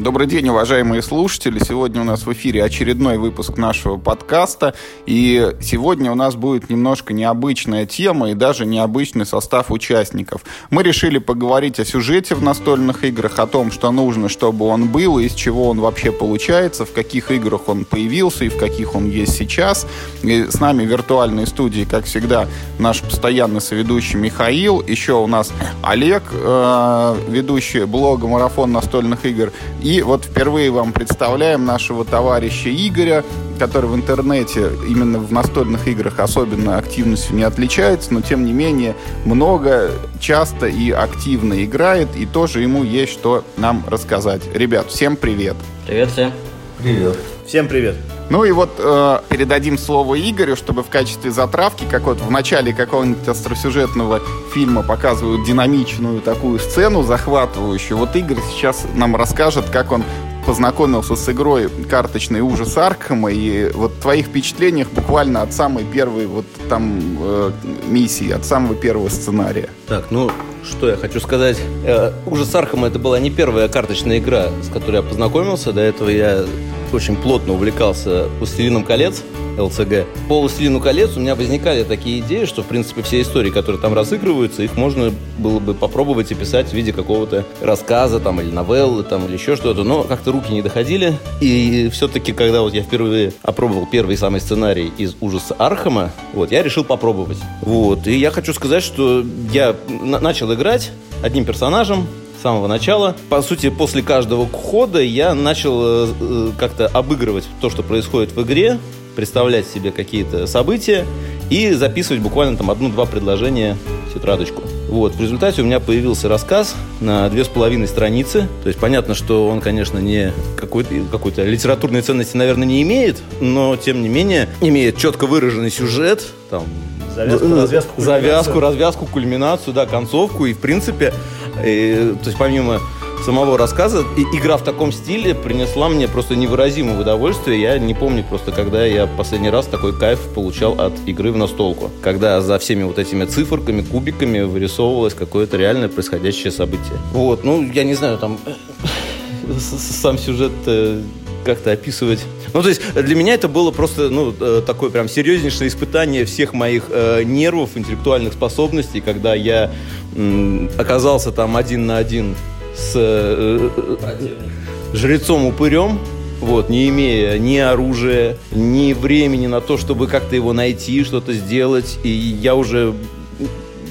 Добрый день, уважаемые слушатели. Сегодня у нас в эфире очередной выпуск нашего подкаста. И сегодня у нас будет немножко необычная тема и даже необычный состав участников. Мы решили поговорить о сюжете в настольных играх, о том, что нужно, чтобы он был, из чего он вообще получается, в каких играх он появился и в каких он есть сейчас. И с нами в виртуальной студии, как всегда, наш постоянный соведущий Михаил. Еще у нас Олег, э, ведущий блога «Марафон настольных игр». И вот впервые вам представляем нашего товарища Игоря, который в интернете именно в настольных играх особенно активностью не отличается, но тем не менее много, часто и активно играет, и тоже ему есть что нам рассказать. Ребят, всем привет! Привет всем! Привет! Всем привет! Ну и вот э, передадим слово Игорю, чтобы в качестве затравки, как вот в начале какого-нибудь остросюжетного фильма показывают динамичную такую сцену захватывающую. Вот Игорь сейчас нам расскажет, как он познакомился с игрой «Карточный ужас Аркхема» и вот твоих впечатлениях буквально от самой первой вот там э, миссии, от самого первого сценария. Так, ну, что я хочу сказать. Э, «Ужас Аркхема» это была не первая карточная игра, с которой я познакомился. До этого я очень плотно увлекался «Властелином колец», ЛЦГ. По «Властелину колец» у меня возникали такие идеи, что, в принципе, все истории, которые там разыгрываются, их можно было бы попробовать описать в виде какого-то рассказа там, или новеллы, там, или еще что-то, но как-то руки не доходили. И все-таки, когда вот я впервые опробовал первый самый сценарий из «Ужаса Архама», вот, я решил попробовать. Вот, и я хочу сказать, что я начал играть одним персонажем, с самого начала. По сути, после каждого хода я начал э, э, как-то обыгрывать то, что происходит в игре, представлять себе какие-то события и записывать буквально там одно-два предложения в тетрадочку. Вот, в результате у меня появился рассказ на две с половиной страницы. То есть понятно, что он, конечно, не какой-то, какой-то литературной ценности, наверное, не имеет, но, тем не менее, имеет четко выраженный сюжет, там, завязку, развязку, завязку, развязку, кульминацию, да, концовку. И, в принципе, и, то есть помимо самого рассказа, и, игра в таком стиле принесла мне просто невыразимое удовольствие. Я не помню просто, когда я последний раз такой кайф получал от игры в настолку. Когда за всеми вот этими циферками, кубиками вырисовывалось какое-то реальное происходящее событие. Вот, ну, я не знаю, там сам сюжет э, как-то описывать. Ну, то есть для меня это было просто, ну, э, такое прям серьезнейшее испытание всех моих э, нервов, интеллектуальных способностей, когда я э, оказался там один на один с э, э жрецом-упырем, вот, не имея ни оружия, ни времени на то, чтобы как-то его найти, что-то сделать. И я уже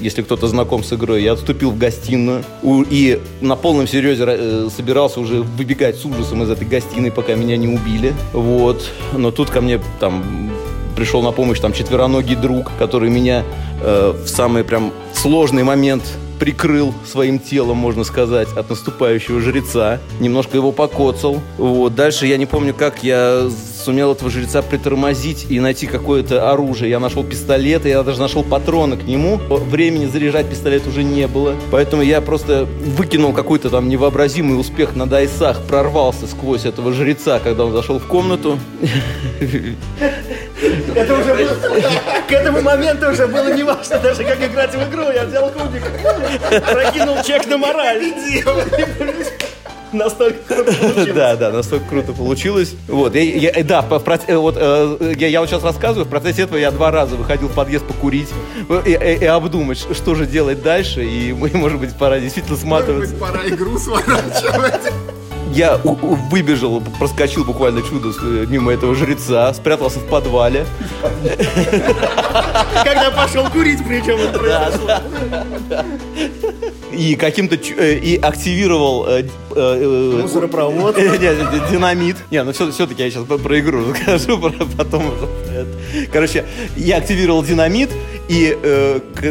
если кто-то знаком с игрой, я отступил в гостиную и на полном серьезе э, собирался уже выбегать с ужасом из этой гостиной, пока меня не убили. Вот. Но тут ко мне там пришел на помощь там четвероногий друг, который меня э, в самый прям сложный момент прикрыл своим телом, можно сказать, от наступающего жреца. Немножко его покоцал. Вот. Дальше я не помню, как я сумел этого жреца притормозить и найти какое-то оружие. Я нашел пистолет, и я даже нашел патроны к нему. Времени заряжать пистолет уже не было. Поэтому я просто выкинул какой-то там невообразимый успех на дайсах, прорвался сквозь этого жреца, когда он зашел в комнату. Это уже было, к этому моменту уже было не важно даже, как играть в игру. Я взял кубик, прокинул чек на мораль. Настолько круто получилось. Да, да, настолько круто получилось. Вот, я, я, да, э, вот, э, я, я вот сейчас рассказываю, в процессе этого я два раза выходил в подъезд покурить и, и, и обдумать, что же делать дальше, и, может быть, пора действительно сматываться. Может быть, пора игру сворачивать я выбежал, проскочил буквально чудо э, мимо этого жреца, спрятался в подвале. Когда пошел курить, причем это произошло. И каким-то э, и активировал э, мусоропровод. Динамит. Не, ну все-таки я сейчас про игру расскажу, потом. Короче, я активировал динамит, и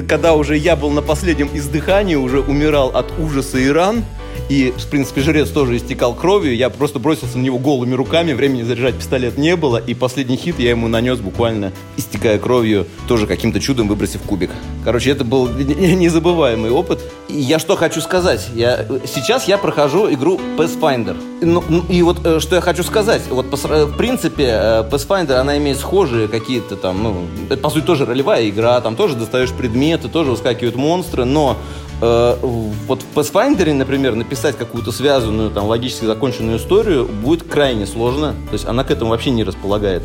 когда уже я был на последнем издыхании, уже умирал от ужаса и ран, и, в принципе, жрец тоже истекал кровью. Я просто бросился на него голыми руками. Времени заряжать пистолет не было. И последний хит я ему нанес буквально, истекая кровью, тоже каким-то чудом выбросив кубик. Короче, это был незабываемый опыт. И я что хочу сказать. Я, сейчас я прохожу игру Pathfinder. Ну, ну, и вот э, что я хочу сказать. Вот, в принципе, э, Pathfinder, она имеет схожие какие-то там, ну, это, по сути, тоже ролевая игра. Там тоже достаешь предметы, тоже выскакивают монстры. Но э, вот в Pathfinder, например, написать какую-то связанную, там, логически законченную историю будет крайне сложно. То есть она к этому вообще не располагает.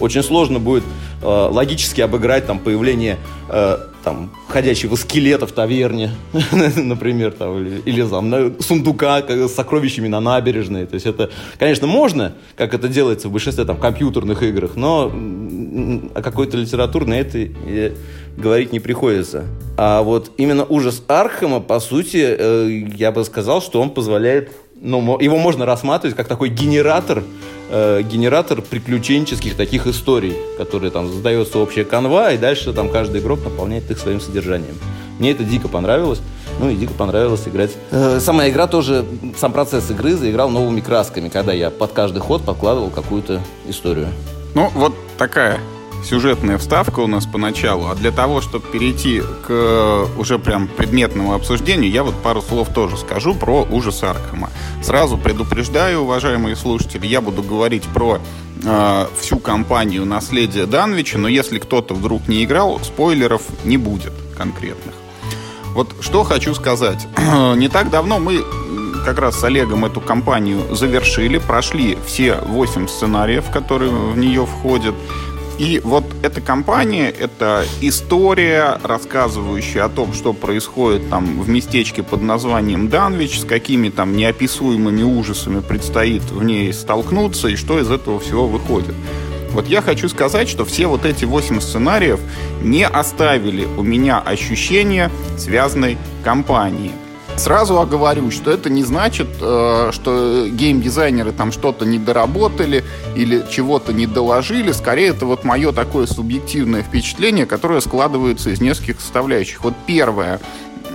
Очень сложно будет э, логически обыграть там появление э, там ходячего скелета в таверне, например, там, или, или там, сундука с сокровищами на набережной. То есть это, конечно, можно, как это делается в большинстве там компьютерных играх, но о какой-то литературной это говорить не приходится. А вот именно ужас Архема, по сути, э, я бы сказал, что он позволяет, ну, его можно рассматривать как такой генератор э, генератор приключенческих таких историй, которые там задается общая канва, и дальше там каждый игрок наполняет их своим содержанием. Мне это дико понравилось. Ну и дико понравилось играть. Э, сама игра тоже, сам процесс игры заиграл новыми красками, когда я под каждый ход подкладывал какую-то историю. Ну, вот такая сюжетная вставка у нас поначалу, а для того, чтобы перейти к э, уже прям предметному обсуждению, я вот пару слов тоже скажу про ужас Аркхема. Сразу предупреждаю, уважаемые слушатели, я буду говорить про э, всю кампанию «Наследие Данвича», но если кто-то вдруг не играл, спойлеров не будет конкретных. Вот что хочу сказать. не так давно мы как раз с Олегом эту кампанию завершили, прошли все восемь сценариев, которые в нее входят. И вот эта компания, это история, рассказывающая о том, что происходит там в местечке под названием Данвич, с какими там неописуемыми ужасами предстоит в ней столкнуться и что из этого всего выходит. Вот я хочу сказать, что все вот эти восемь сценариев не оставили у меня ощущения связанной компании. Сразу оговорю, что это не значит, э, что геймдизайнеры там что-то не доработали или чего-то не доложили. Скорее, это вот мое такое субъективное впечатление, которое складывается из нескольких составляющих. Вот первое.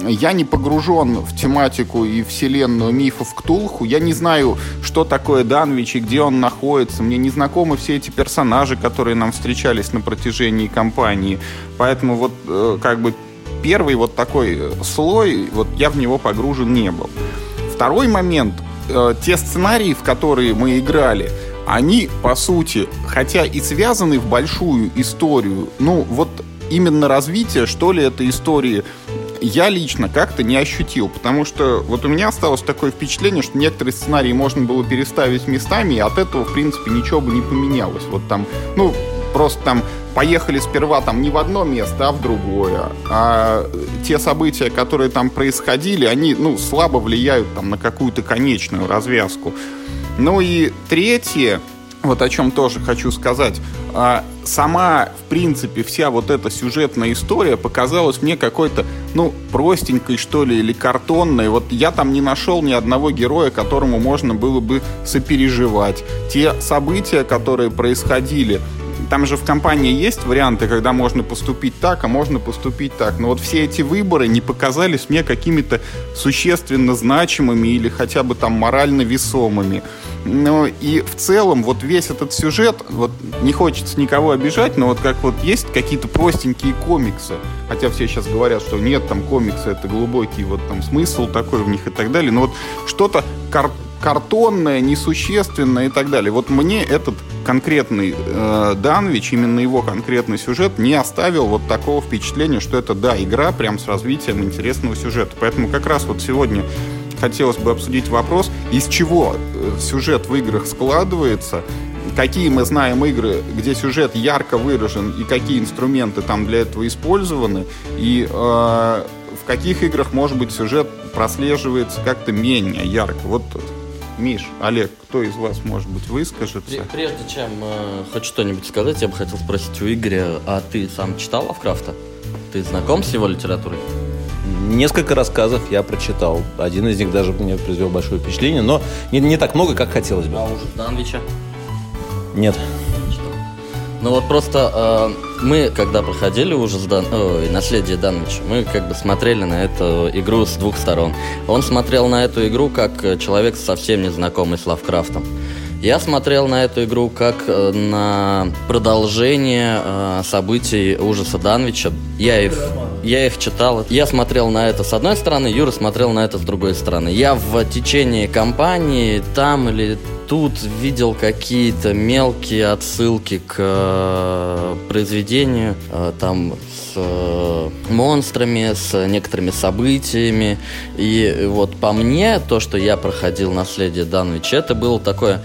Я не погружен в тематику и вселенную мифов Ктулху. Я не знаю, что такое Данвич и где он находится. Мне не знакомы все эти персонажи, которые нам встречались на протяжении кампании. Поэтому вот э, как бы первый вот такой э, слой, вот я в него погружен не был. Второй момент, э, те сценарии, в которые мы играли, они, по сути, хотя и связаны в большую историю, ну, вот именно развитие, что ли, этой истории я лично как-то не ощутил, потому что вот у меня осталось такое впечатление, что некоторые сценарии можно было переставить местами, и от этого, в принципе, ничего бы не поменялось. Вот там, ну, просто там поехали сперва там не в одно место, а в другое. А те события, которые там происходили, они, ну, слабо влияют там на какую-то конечную развязку. Ну и третье, вот о чем тоже хочу сказать. А, сама, в принципе, вся вот эта сюжетная история показалась мне какой-то, ну, простенькой, что ли, или картонной. Вот я там не нашел ни одного героя, которому можно было бы сопереживать. Те события, которые происходили, там же в компании есть варианты, когда можно поступить так, а можно поступить так. Но вот все эти выборы не показались мне какими-то существенно значимыми или хотя бы там морально весомыми. Ну и в целом вот весь этот сюжет, вот не хочется никого обижать, но вот как вот есть какие-то простенькие комиксы, хотя все сейчас говорят, что нет, там комиксы это глубокий вот там смысл такой в них и так далее, но вот что-то кар картонное, несущественное и так далее. Вот мне этот конкретный э, Данвич, именно его конкретный сюжет не оставил вот такого впечатления, что это, да, игра прям с развитием интересного сюжета. Поэтому как раз вот сегодня хотелось бы обсудить вопрос, из чего э, сюжет в играх складывается, какие мы знаем игры, где сюжет ярко выражен и какие инструменты там для этого использованы, и э, в каких играх, может быть, сюжет прослеживается как-то менее ярко. Вот Миш, Олег, кто из вас, может быть, выскажется? Прежде чем э, хоть что-нибудь сказать, я бы хотел спросить у Игоря, а ты сам читал Лавкрафта? Ты знаком с его литературой? Несколько рассказов я прочитал. Один из них даже мне произвел большое впечатление, но не, не так много, как хотелось бы. А уже Данвича? Нет. Ну вот просто э, мы, когда проходили уже Дан... Ой, наследие Данвича, мы как бы смотрели на эту игру с двух сторон. Он смотрел на эту игру как человек совсем незнакомый с Лавкрафтом. Я смотрел на эту игру как э, на продолжение э, событий ужаса Данвича, Я их, я их читал. Я смотрел на это с одной стороны, Юра смотрел на это с другой стороны. Я в течение кампании там или тут видел какие-то мелкие отсылки к э, произведению, э, там с э, монстрами, с некоторыми событиями. И вот по мне, то, что я проходил наследие Данвича, это было такое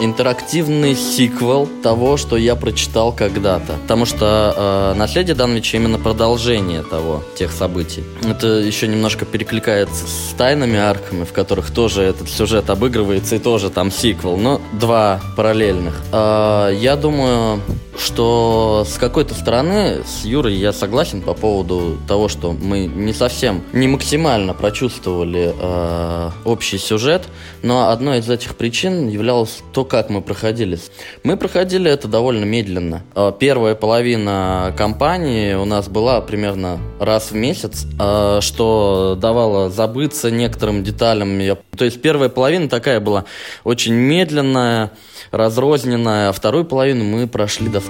интерактивный сиквел того, что я прочитал когда-то. Потому что э, «Наследие Данвича» именно продолжение того, тех событий. Это еще немножко перекликается с «Тайнами Арками», в которых тоже этот сюжет обыгрывается, и тоже там сиквел, но два параллельных. Э, я думаю, что с какой-то стороны с Юрой я согласен по поводу того, что мы не совсем, не максимально прочувствовали э, общий сюжет, но одной из этих причин являлось то, как мы проходили. Мы проходили это довольно медленно. Э, первая половина кампании у нас была примерно раз в месяц, э, что давало забыться некоторым деталям. То есть первая половина такая была очень медленная, разрозненная, а вторую половину мы прошли достаточно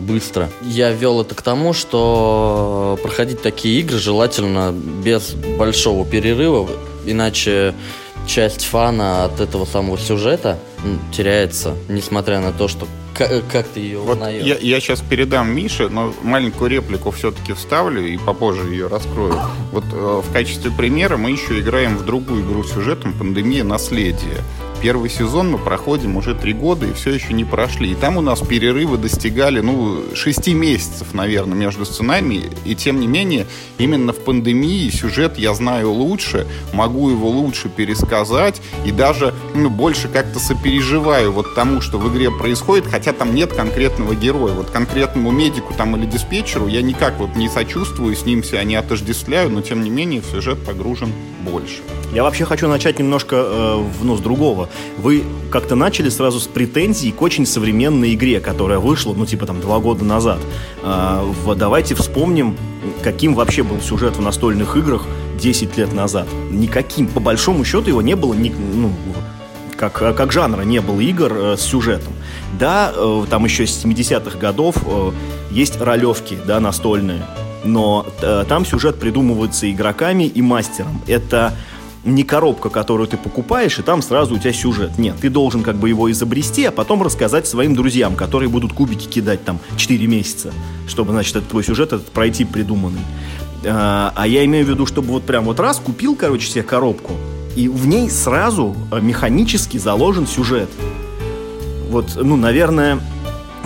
быстро. Я вел это к тому, что проходить такие игры желательно без большого перерыва, иначе часть фана от этого самого сюжета теряется, несмотря на то, что как, как ты ее вот узнаешь? Я, я сейчас передам Мише, но маленькую реплику все-таки вставлю и попозже ее раскрою. Вот э, в качестве примера мы еще играем в другую игру сюжетом «Пандемия. Наследие». Первый сезон мы проходим уже три года и все еще не прошли. И там у нас перерывы достигали, ну, шести месяцев, наверное, между сценариями. И тем не менее, именно в пандемии сюжет я знаю лучше, могу его лучше пересказать и даже ну, больше как-то сопереживаю вот тому, что в игре происходит, хотя там нет конкретного героя. Вот конкретному медику там или диспетчеру я никак вот не сочувствую, с ним себя не отождествляю, но тем не менее в сюжет погружен больше. Я вообще хочу начать немножко э, ну, с другого. Вы как-то начали сразу с претензий к очень современной игре, которая вышла, ну, типа там, два года назад. Э, давайте вспомним, каким вообще был сюжет в настольных играх 10 лет назад. Никаким. По большому счету его не было, ни, ну, как, как жанра не было игр э, с сюжетом. Да, э, там еще с 70-х годов э, есть ролевки, да, настольные, но э, там сюжет придумывается игроками и мастером. Это не коробка, которую ты покупаешь, и там сразу у тебя сюжет. Нет, ты должен как бы его изобрести, а потом рассказать своим друзьям, которые будут кубики кидать там 4 месяца, чтобы, значит, этот твой сюжет этот пройти придуманный. А я имею в виду, чтобы вот прям вот раз купил, короче, себе коробку, и в ней сразу э, механически заложен сюжет. Вот, ну, наверное,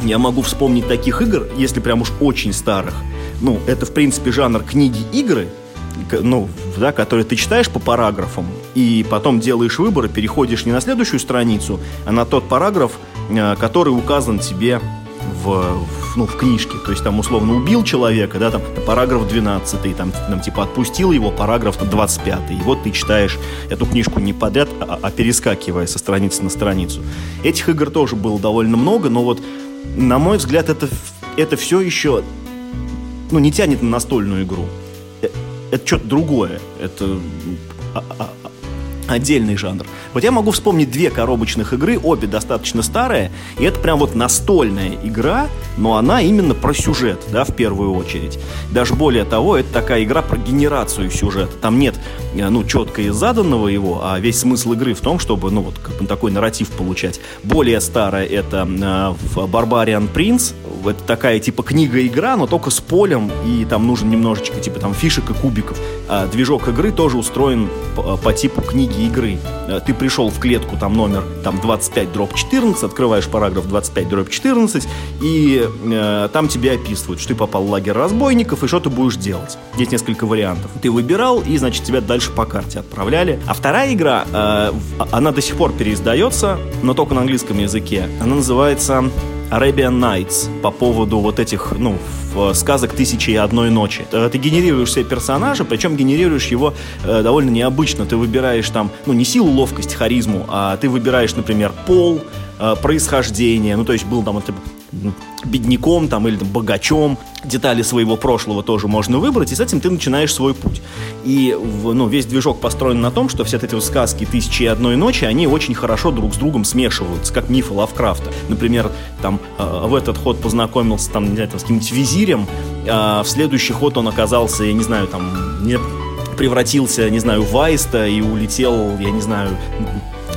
я могу вспомнить таких игр, если прям уж очень старых. Ну, это, в принципе, жанр книги-игры, ну, да, которые ты читаешь по параграфам, и потом делаешь выбор, и переходишь не на следующую страницу, а на тот параграф, э, который указан тебе в, в, ну, в книжке. То есть там условно убил человека, да, там параграф 12, там, там типа отпустил его, параграф 25. И вот ты читаешь эту книжку не подряд, а, а перескакивая со страницы на страницу. Этих игр тоже было довольно много, но вот, на мой взгляд, это, это все еще ну, не тянет на настольную игру это что-то другое. Это а, а, отдельный жанр. Вот я могу вспомнить две коробочных игры, обе достаточно старые, и это прям вот настольная игра, но она именно про сюжет, да, в первую очередь. Даже более того, это такая игра про генерацию сюжета. Там нет, э, ну, четко заданного его, а весь смысл игры в том, чтобы, ну, вот, как бы такой нарратив получать. Более старая это э, Barbarian Prince, это такая типа книга-игра, но только с полем, и там нужен немножечко типа там фишек и кубиков. А движок игры тоже устроен по, по типу книги игры. А ты пришел в клетку, там номер там 25 дробь 14, открываешь параграф 25 дробь 14, и э, там тебе описывают, что ты попал в лагерь разбойников, и что ты будешь делать. Есть несколько вариантов. Ты выбирал, и, значит, тебя дальше по карте отправляли. А вторая игра, э, она до сих пор переиздается, но только на английском языке. Она называется Arabian Nights по поводу вот этих, ну, сказок «Тысячи и одной ночи». Э, ты генерируешь себе персонажа, причем генерируешь его э, довольно необычно. Ты выбираешь там, ну, не силу, ловкость, харизму, а ты выбираешь, например, пол, э, происхождение. Ну, то есть был там вот, бедняком там, или там, богачом. Детали своего прошлого тоже можно выбрать, и с этим ты начинаешь свой путь. И ну, весь движок построен на том, что все эти вот сказки «Тысячи и одной ночи», они очень хорошо друг с другом смешиваются, как мифы Лавкрафта. Например, там э, в этот ход познакомился там, не знаю, там, с каким-нибудь визирем, а в следующий ход он оказался, я не знаю, там, не превратился, не знаю, в аиста и улетел, я не знаю,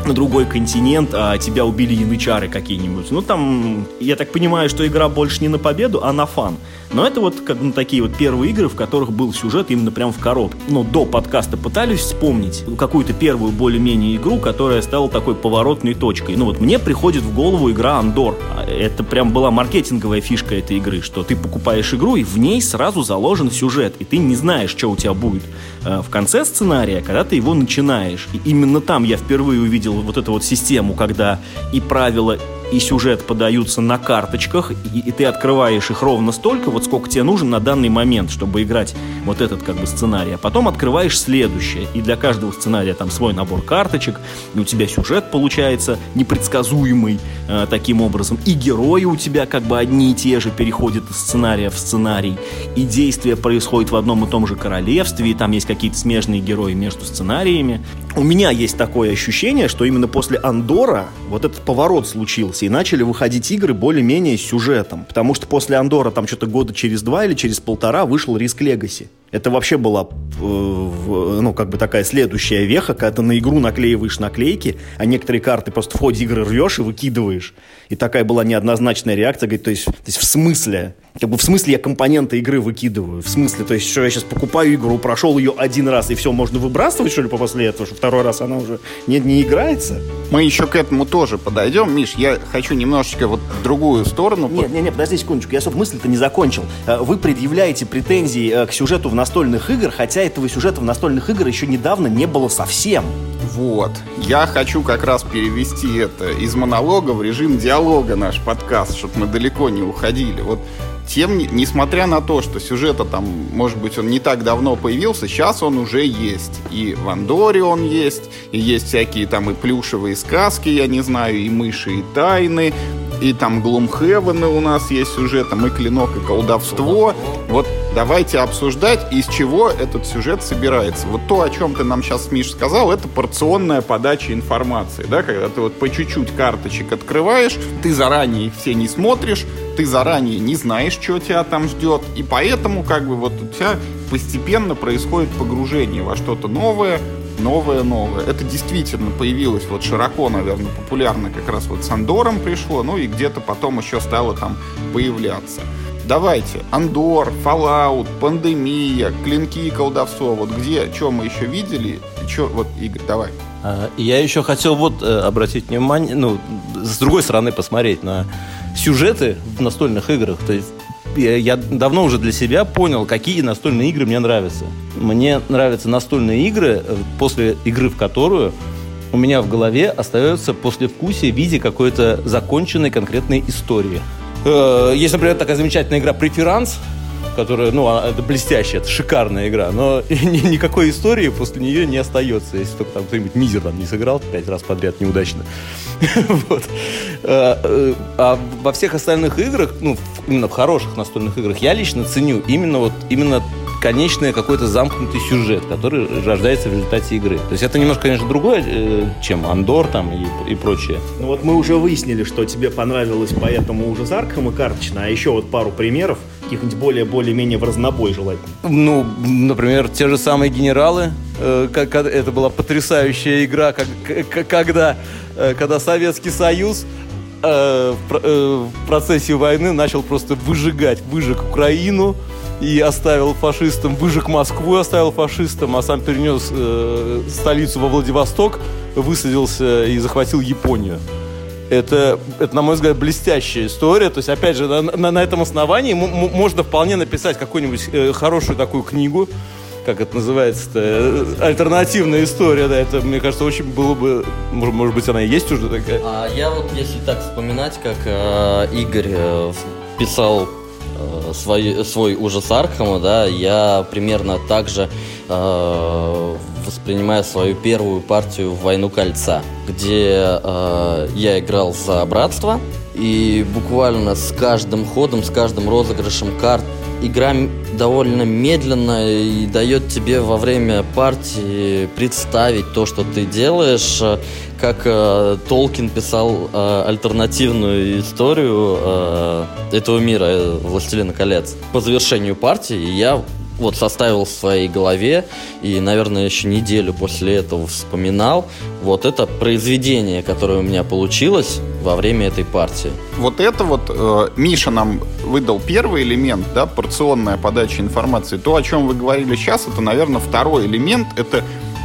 на другой континент, а тебя убили янычары какие-нибудь. Ну, там, я так понимаю, что игра больше не на победу, а на фан. Но это вот как ну, такие вот первые игры, в которых был сюжет именно прям в коробке. Но до подкаста пытались вспомнить какую-то первую более-менее игру, которая стала такой поворотной точкой. Ну вот мне приходит в голову игра Андор. Это прям была маркетинговая фишка этой игры, что ты покупаешь игру, и в ней сразу заложен сюжет, и ты не знаешь, что у тебя будет э, в конце сценария, когда ты его начинаешь. И именно там я впервые увидел вот эту вот систему, когда и правила, и сюжет подаются на карточках, и, и ты открываешь их ровно столько, вот сколько тебе нужно на данный момент, чтобы играть вот этот как бы сценарий. А потом открываешь следующее, и для каждого сценария там свой набор карточек, и у тебя сюжет получается непредсказуемый э, таким образом, и герои у тебя как бы одни и те же переходят из сценария в сценарий, и действие происходит в одном и том же королевстве, и там есть какие-то смежные герои между сценариями. У меня есть такое ощущение, что именно после Андора вот этот поворот случился, и начали выходить игры более-менее с сюжетом. Потому что после Андора там что-то года через два или через полтора вышел Риск Легаси. Это вообще была, э, ну, как бы такая следующая веха, когда ты на игру наклеиваешь наклейки, а некоторые карты просто в ходе игры рвешь и выкидываешь. И такая была неоднозначная реакция, говорит, то есть, то есть в смысле? Как бы в смысле я компоненты игры выкидываю? В смысле, то есть, что я сейчас покупаю игру, прошел ее один раз, и все, можно выбрасывать, что ли, после этого, что второй раз она уже не, не играется? Мы еще к этому тоже подойдем. Миш, я хочу немножечко вот в другую сторону. Нет, нет, нет, подожди секундочку, я, собственно, мысль-то не закончил. Э, вы предъявляете претензии э, к сюжету в настольных игр, хотя этого сюжета в настольных игр еще недавно не было совсем. Вот. Я хочу как раз перевести это из монолога в режим диалога наш подкаст, чтобы мы далеко не уходили. Вот тем, несмотря на то, что сюжета там, может быть, он не так давно появился, сейчас он уже есть. И в Андоре он есть, и есть всякие там и плюшевые сказки, я не знаю, и мыши, и тайны, и там Глумхевены у нас есть сюжетом, и клинок, и колдовство. Вот давайте обсуждать, из чего этот сюжет собирается. Вот то, о чем ты нам сейчас, Миш, сказал, это порционная подача информации, да, когда ты вот по чуть-чуть карточек открываешь, ты заранее их все не смотришь, ты заранее не знаешь, что тебя там ждет, и поэтому как бы вот у тебя постепенно происходит погружение во что-то новое, новое, новое. Это действительно появилось вот широко, наверное, популярно как раз вот с Андором пришло, ну и где-то потом еще стало там появляться. Давайте, Андор, Fallout, Пандемия, Клинки и Колдовство, вот где, что мы еще видели, что, вот, Игорь, давай. А, я еще хотел вот э, обратить внимание, ну, с другой стороны посмотреть на сюжеты в настольных играх. То есть я давно уже для себя понял, какие настольные игры мне нравятся. Мне нравятся настольные игры, э, после игры в которую у меня в голове остается послевкусие в виде какой-то законченной конкретной истории. Э, есть, например, такая замечательная игра «Преферанс», которая, ну, это блестящая, это шикарная игра, но никакой истории после нее не остается, если только там кто-нибудь мизер там не сыграл пять раз подряд неудачно. вот. а, э, а во всех остальных играх, ну, именно в хороших настольных играх, я лично ценю именно вот именно конечный какой-то замкнутый сюжет, который рождается в результате игры. То есть это немножко, конечно, другое, э, чем Андор там и, и прочее. Ну вот мы уже выяснили, что тебе понравилось поэтому уже Аркхема карточно, а еще вот пару примеров, каких-нибудь более, более-менее в разнобой желательно. Ну, например, те же самые генералы, э, как, это была потрясающая игра, как, когда, э, когда Советский Союз в процессе войны начал просто выжигать, выжег Украину, и оставил фашистам, выжег Москву, оставил фашистам, а сам перенес э, столицу во Владивосток, высадился и захватил Японию. Это, это, на мой взгляд, блестящая история. То есть, опять же, на, на, на этом основании можно вполне написать какую-нибудь э, хорошую такую книгу, как это называется-то, э, альтернативная история, да, это, мне кажется, очень было бы, может, может быть, она и есть уже такая. А я вот, если так вспоминать, как э, Игорь э, писал свой, свой ужас Архама, да, я примерно так же э, воспринимаю свою первую партию в «Войну кольца», где э, я играл за братство, и буквально с каждым ходом, с каждым розыгрышем карт игра довольно медленная и дает тебе во время партии представить то, что ты делаешь. Как э, Толкин писал э, альтернативную историю э, этого мира, э, «Властелина колец». По завершению партии я вот составил в своей голове и, наверное, еще неделю после этого вспоминал вот это произведение, которое у меня получилось во время этой партии. Вот это вот э, Миша нам выдал первый элемент, да, порционная подача информации. То, о чем вы говорили сейчас, это, наверное, второй элемент. Это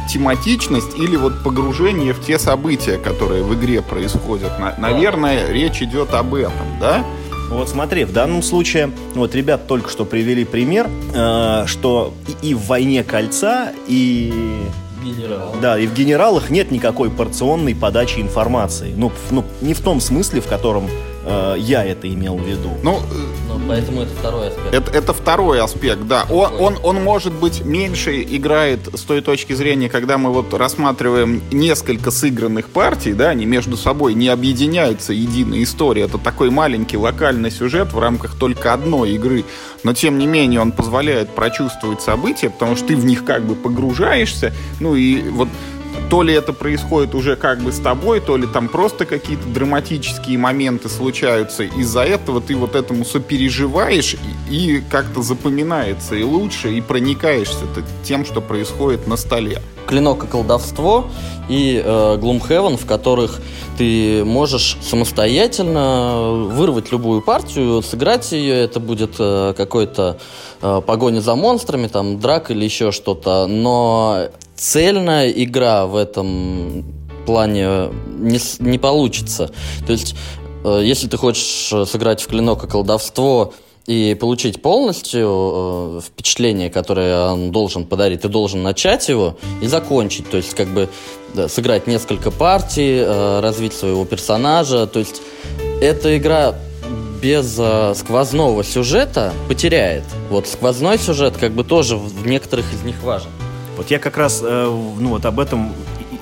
тематичность или вот погружение в те события, которые в игре происходят. На, наверное, речь идет об этом, да? Вот смотри, в данном случае, вот ребят только что привели пример, э, что и, и в «Войне кольца», и... Генерал. Да, и в «Генералах» нет никакой порционной подачи информации. Ну, ну не в том смысле, в котором э, я это имел в виду. Ну, Ну, поэтому это второй аспект. Это, это второй аспект, да. Он, он, он, может быть, меньше играет с той точки зрения, когда мы вот рассматриваем несколько сыгранных партий, да, они между собой не объединяются единой историей. Это такой маленький локальный сюжет в рамках только одной игры. Но, тем не менее, он позволяет прочувствовать события, потому что ты в них как бы погружаешься. Ну и вот то ли это происходит уже как бы с тобой, то ли там просто какие-то драматические моменты случаются. Из-за этого ты вот этому сопереживаешь и, и как-то запоминается и лучше, и проникаешься тем, что происходит на столе. Клинок и колдовство и э, Gloomhaven, в которых ты можешь самостоятельно вырвать любую партию, сыграть ее, это будет э, какой-то э, погоня за монстрами, там, драк или еще что-то, но цельная игра в этом плане не, не получится. То есть, э, если ты хочешь э, сыграть в клинок и колдовство и получить полностью э, впечатление, которое он должен подарить, ты должен начать его и закончить. То есть, как бы да, сыграть несколько партий, э, развить своего персонажа. То есть, эта игра без э, сквозного сюжета потеряет. Вот сквозной сюжет как бы тоже в некоторых из них важен. Вот я как раз э, ну, вот об этом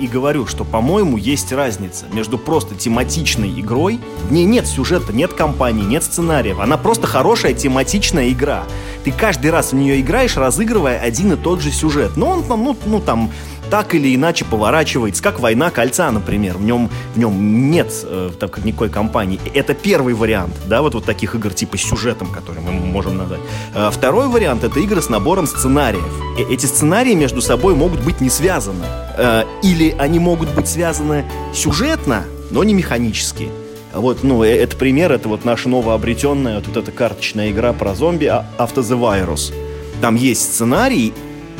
и, говорю, что, по-моему, есть разница между просто тематичной игрой. В ней нет сюжета, нет кампании, нет сценариев. Она просто хорошая тематичная игра. Ты каждый раз в нее играешь, разыгрывая один и тот же сюжет. Но он ну, ну там так или иначе поворачивается, как «Война кольца», например. В нем, в нем нет э, так, как никакой кампании. Это первый вариант, да, вот, вот таких игр типа с сюжетом, которые мы можем назвать. Э, второй вариант — это игры с набором сценариев. Э, эти сценарии между собой могут быть не связаны. Э, или они могут быть связаны сюжетно, но не механически. Вот, ну, э, это пример, это вот наша новообретенная вот, вот эта карточная игра про зомби а- Virus. Там есть сценарий,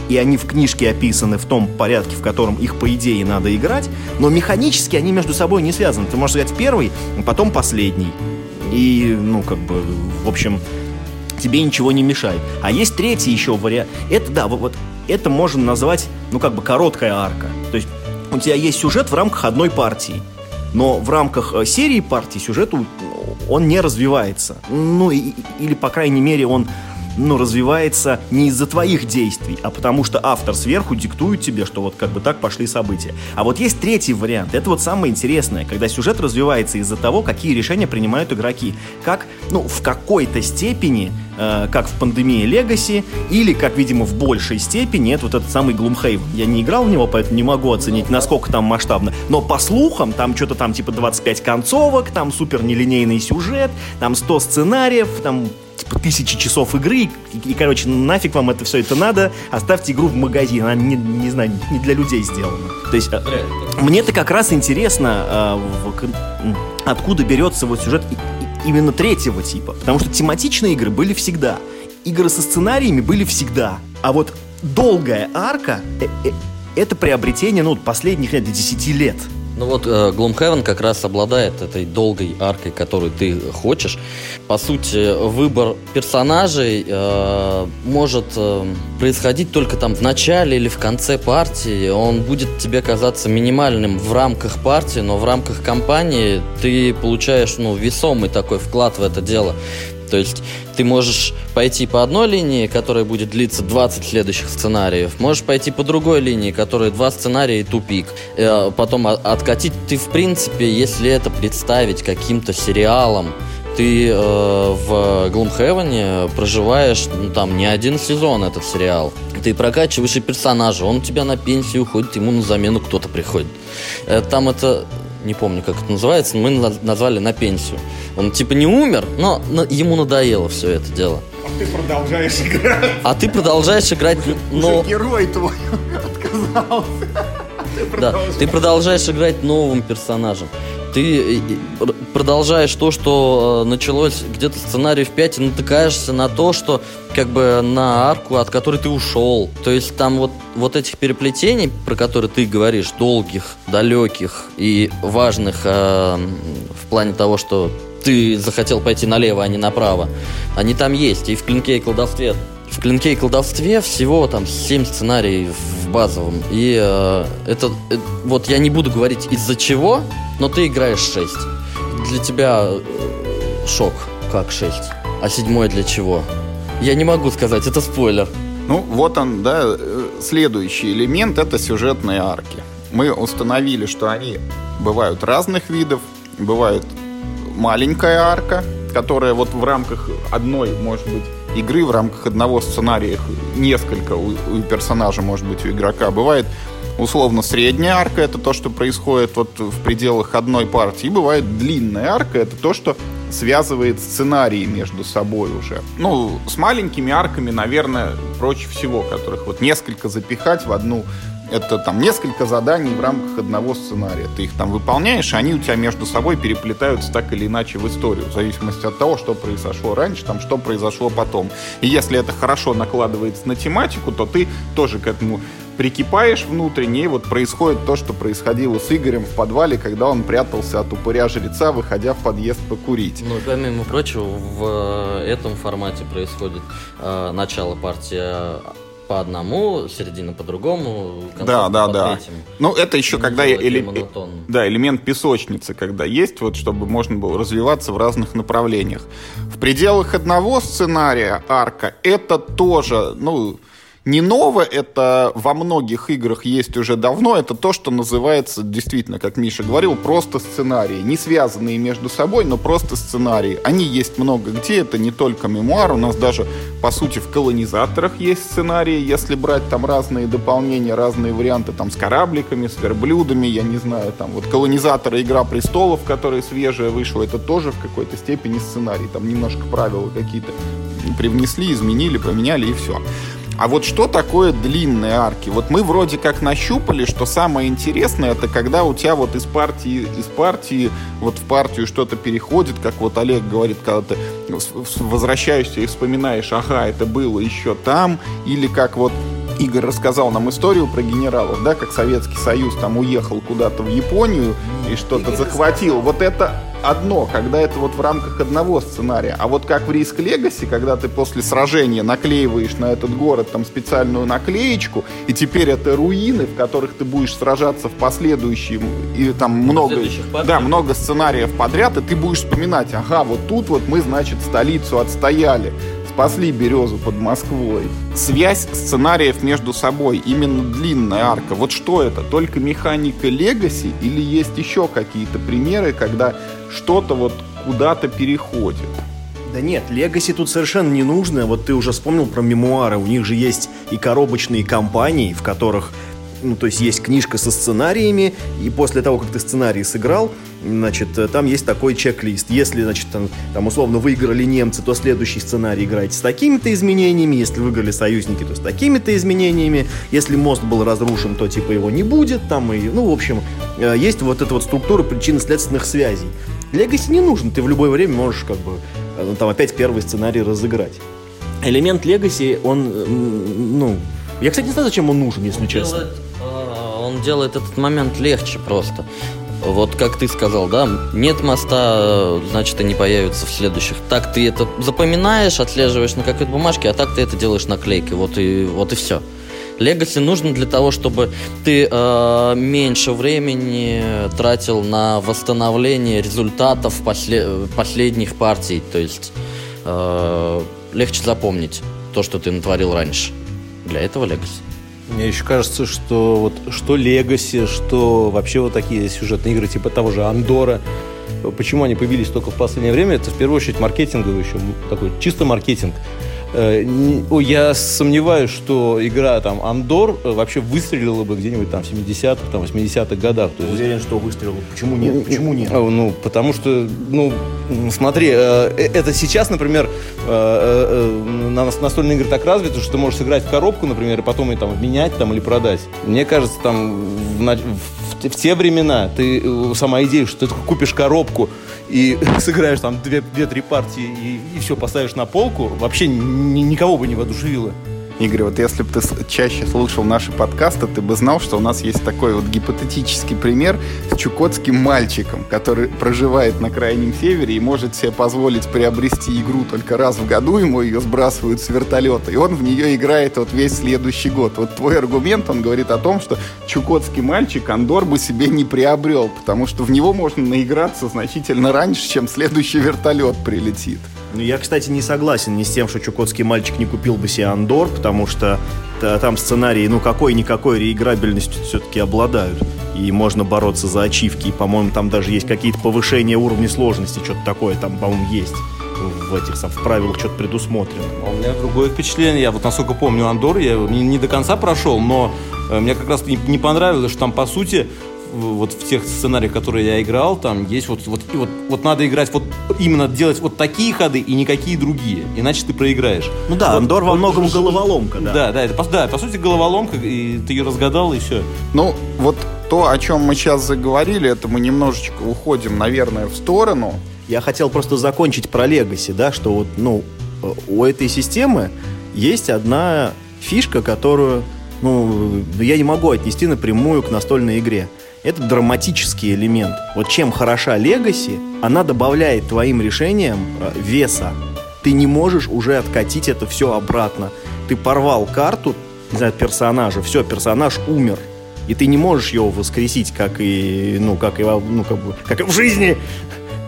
и они в книжке описаны в том порядке, в котором их, по идее, надо играть, но механически они между собой не связаны. Ты можешь играть первый, а потом последний. И, ну, как бы, в общем, тебе ничего не мешает. А есть третий еще вариант. Это, да, вот, это можно назвать, ну, как бы, короткая арка. То есть у тебя есть сюжет в рамках одной партии. Но в рамках э, серии партий сюжет он не развивается. Ну, и- или, по крайней мере, он ну, развивается не из-за твоих действий, а потому что автор сверху диктует тебе, что вот как бы так пошли события. А вот есть третий вариант. Это вот самое интересное, когда сюжет развивается из-за того, какие решения принимают игроки. Как, ну, в какой-то степени, э, как в пандемии Legacy, или, как, видимо, в большей степени, это вот этот самый Gloomhaven. Я не играл в него, поэтому не могу оценить, насколько там масштабно. Но по слухам, там что-то там типа 25 концовок, там супер нелинейный сюжет, там 100 сценариев, там типа тысячи часов игры, и, и, короче, нафиг вам это все это надо, оставьте игру в магазин, она, не, не знаю, не для людей сделана. То есть, э, мне-то как раз интересно, э, откуда берется вот сюжет именно третьего типа, потому что тематичные игры были всегда, игры со сценариями были всегда, а вот долгая арка э, это приобретение, ну, последних лет, 10 лет. Ну вот э, Gloomhaven как раз обладает этой долгой аркой, которую ты хочешь. По сути, выбор персонажей э, может э, происходить только там в начале или в конце партии. Он будет тебе казаться минимальным в рамках партии, но в рамках кампании ты получаешь ну, весомый такой вклад в это дело. То есть ты можешь пойти по одной линии, которая будет длиться 20 следующих сценариев, можешь пойти по другой линии, которая два сценария и тупик. Э, Потом откатить ты, в принципе, если это представить каким-то сериалом, ты э, в Глумхевене проживаешь, ну, там, не один сезон этот сериал. Ты прокачиваешь и персонажа, он у тебя на пенсию уходит, ему на замену кто-то приходит. Э, там это, не помню, как это называется, мы на- назвали на пенсию. Он типа не умер, но ему надоело все это дело. Ты продолжаешь играть. А ты продолжаешь играть, но... герой твой отказался. Да, ты продолжаешь играть новым персонажем. Ты э, пр- продолжаешь то, что э, началось где-то сценарий в 5, и натыкаешься на то, что как бы на арку, от которой ты ушел. То есть там вот, вот этих переплетений, про которые ты говоришь, долгих, далеких и важных э, в плане того, что ты захотел пойти налево, а не направо, они там есть. И в клинке и колдовстве в клинке и колдовстве всего там 7 сценариев в базовом. И э, это, э, вот я не буду говорить из-за чего, но ты играешь 6. Для тебя э, шок, как 6. А седьмой для чего? Я не могу сказать, это спойлер. Ну, вот он, да, э, следующий элемент – это сюжетные арки. Мы установили, что они бывают разных видов. Бывает маленькая арка, которая вот в рамках одной, может быть, игры, в рамках одного сценария, несколько у, у персонажа, может быть, у игрока. Бывает условно средняя арка, это то, что происходит вот в пределах одной партии. И бывает длинная арка, это то, что связывает сценарии между собой уже. Ну, с маленькими арками, наверное, проще всего, которых вот несколько запихать в одну это там несколько заданий в рамках одного сценария. Ты их там выполняешь, и они у тебя между собой переплетаются так или иначе в историю, в зависимости от того, что произошло раньше, там, что произошло потом. И если это хорошо накладывается на тематику, то ты тоже к этому прикипаешь внутренне, и вот происходит то, что происходило с Игорем в подвале, когда он прятался от упыря-жреца, выходя в подъезд покурить. Ну, помимо прочего, в э, этом формате происходит э, начало партии э, по одному, середина по другому, Да, да, по да. третьему. Ну, это еще Не когда... делать эле-. Да, элемент песочницы, когда есть, вот чтобы можно было развиваться в разных направлениях. В пределах одного сценария арка это тоже, ну, не ново, это во многих играх есть уже давно, это то, что называется, действительно, как Миша говорил, просто сценарии, не связанные между собой, но просто сценарии. Они есть много где, это не только мемуар, у нас даже, по сути, в колонизаторах есть сценарии, если брать там разные дополнения, разные варианты, там, с корабликами, с верблюдами, я не знаю, там, вот колонизаторы Игра Престолов, которая свежая вышла, это тоже в какой-то степени сценарий, там немножко правила какие-то привнесли, изменили, поменяли и все. А вот что такое длинные арки? Вот мы вроде как нащупали, что самое интересное, это когда у тебя вот из партии, из партии вот в партию что-то переходит, как вот Олег говорит, когда ты возвращаешься и вспоминаешь, ага, это было еще там, или как вот Игорь рассказал нам историю про генералов, да, как Советский Союз там уехал куда-то в Японию и что-то захватил. Вот это одно, когда это вот в рамках одного сценария. А вот как в Риск Легаси, когда ты после сражения наклеиваешь на этот город там специальную наклеечку, и теперь это руины, в которых ты будешь сражаться в последующем, и там много, да, много сценариев подряд, и ты будешь вспоминать, ага, вот тут вот мы, значит, столицу отстояли спасли березу под Москвой. Связь сценариев между собой, именно длинная арка. Вот что это? Только механика Легаси или есть еще какие-то примеры, когда что-то вот куда-то переходит? Да нет, Легаси тут совершенно не нужно. Вот ты уже вспомнил про мемуары. У них же есть и коробочные компании, в которых, ну, то есть есть книжка со сценариями, и после того, как ты сценарий сыграл, значит, э, там есть такой чек-лист. Если, значит, там, там условно выиграли немцы, то следующий сценарий играйте с такими-то изменениями. Если выиграли союзники, то с такими-то изменениями. Если мост был разрушен, то типа его не будет. Там и, ну, в общем, э, есть вот эта вот структура причинно-следственных связей. Легаси не нужен, ты в любое время можешь как бы э, ну, там опять первый сценарий разыграть. Элемент Легаси, он, ну, я, кстати, не знаю, зачем он нужен, если Он честно. делает, он делает этот момент легче просто. Вот как ты сказал, да, нет моста, э, значит, они появятся в следующих. Так ты это запоминаешь, отслеживаешь на какой-то бумажке, а так ты это делаешь наклейкой. Вот и, вот и все. Легаси нужно для того, чтобы ты э, меньше времени тратил на восстановление результатов после- последних партий. То есть э, легче запомнить то, что ты натворил раньше. Для этого Легаси. Мне еще кажется, что вот что Легаси, что вообще вот такие сюжетные игры типа того же Андора, почему они появились только в последнее время, это в первую очередь маркетинговый еще, такой чисто маркетинг. Э, я сомневаюсь, что игра там Андор э, вообще выстрелила бы где-нибудь там в 70-х, там, 80-х годах. То есть... Уверен, что выстрелила. Почему нет? Почему нет? Ну, потому что, ну, смотри, э, это сейчас, например, на настольные игры так развито, что ты можешь сыграть в коробку, например, и потом ее там обменять там, или продать. Мне кажется, там в, в, в те времена ты сама идея, что ты купишь коробку и сыграешь там 2-3 партии и, и все поставишь на полку, вообще ни, никого бы не воодушевило. Игорь, вот если бы ты чаще слушал наши подкасты, ты бы знал, что у нас есть такой вот гипотетический пример с чукотским мальчиком, который проживает на крайнем севере и может себе позволить приобрести игру только раз в году, ему ее сбрасывают с вертолета, и он в нее играет вот весь следующий год. Вот твой аргумент, он говорит о том, что чукотский мальчик Андор бы себе не приобрел, потому что в него можно наиграться значительно раньше, чем следующий вертолет прилетит. Ну, я, кстати, не согласен ни с тем, что чукотский мальчик не купил бы себе Андор, потому что там сценарии, ну, какой-никакой реиграбельностью все-таки обладают. И можно бороться за ачивки. И, по-моему, там даже есть какие-то повышения уровня сложности, что-то такое там, по-моему, есть в этих в правилах что-то предусмотрено. А у меня другое впечатление. Я вот насколько помню Андор, я не, не до конца прошел, но э, мне как раз не, не понравилось, что там по сути вот в тех сценариях, которые я играл, там есть вот, вот, и вот, вот надо играть вот именно делать вот такие ходы и никакие другие, иначе ты проиграешь. Ну да, вот, Андор во многом вот, головоломка, да. Да, да, это, да, по сути головоломка, и ты ее разгадал, и все. Ну, вот то, о чем мы сейчас заговорили, это мы немножечко уходим, наверное, в сторону. Я хотел просто закончить про Legacy, да, что вот, ну, у этой системы есть одна фишка, которую, ну, я не могу отнести напрямую к настольной игре это драматический элемент. Вот чем хороша Legacy, она добавляет твоим решениям э, веса. Ты не можешь уже откатить это все обратно. Ты порвал карту, не знаю, персонажа, все, персонаж умер. И ты не можешь его воскресить, как и, ну, как и, ну, как бы, как и в жизни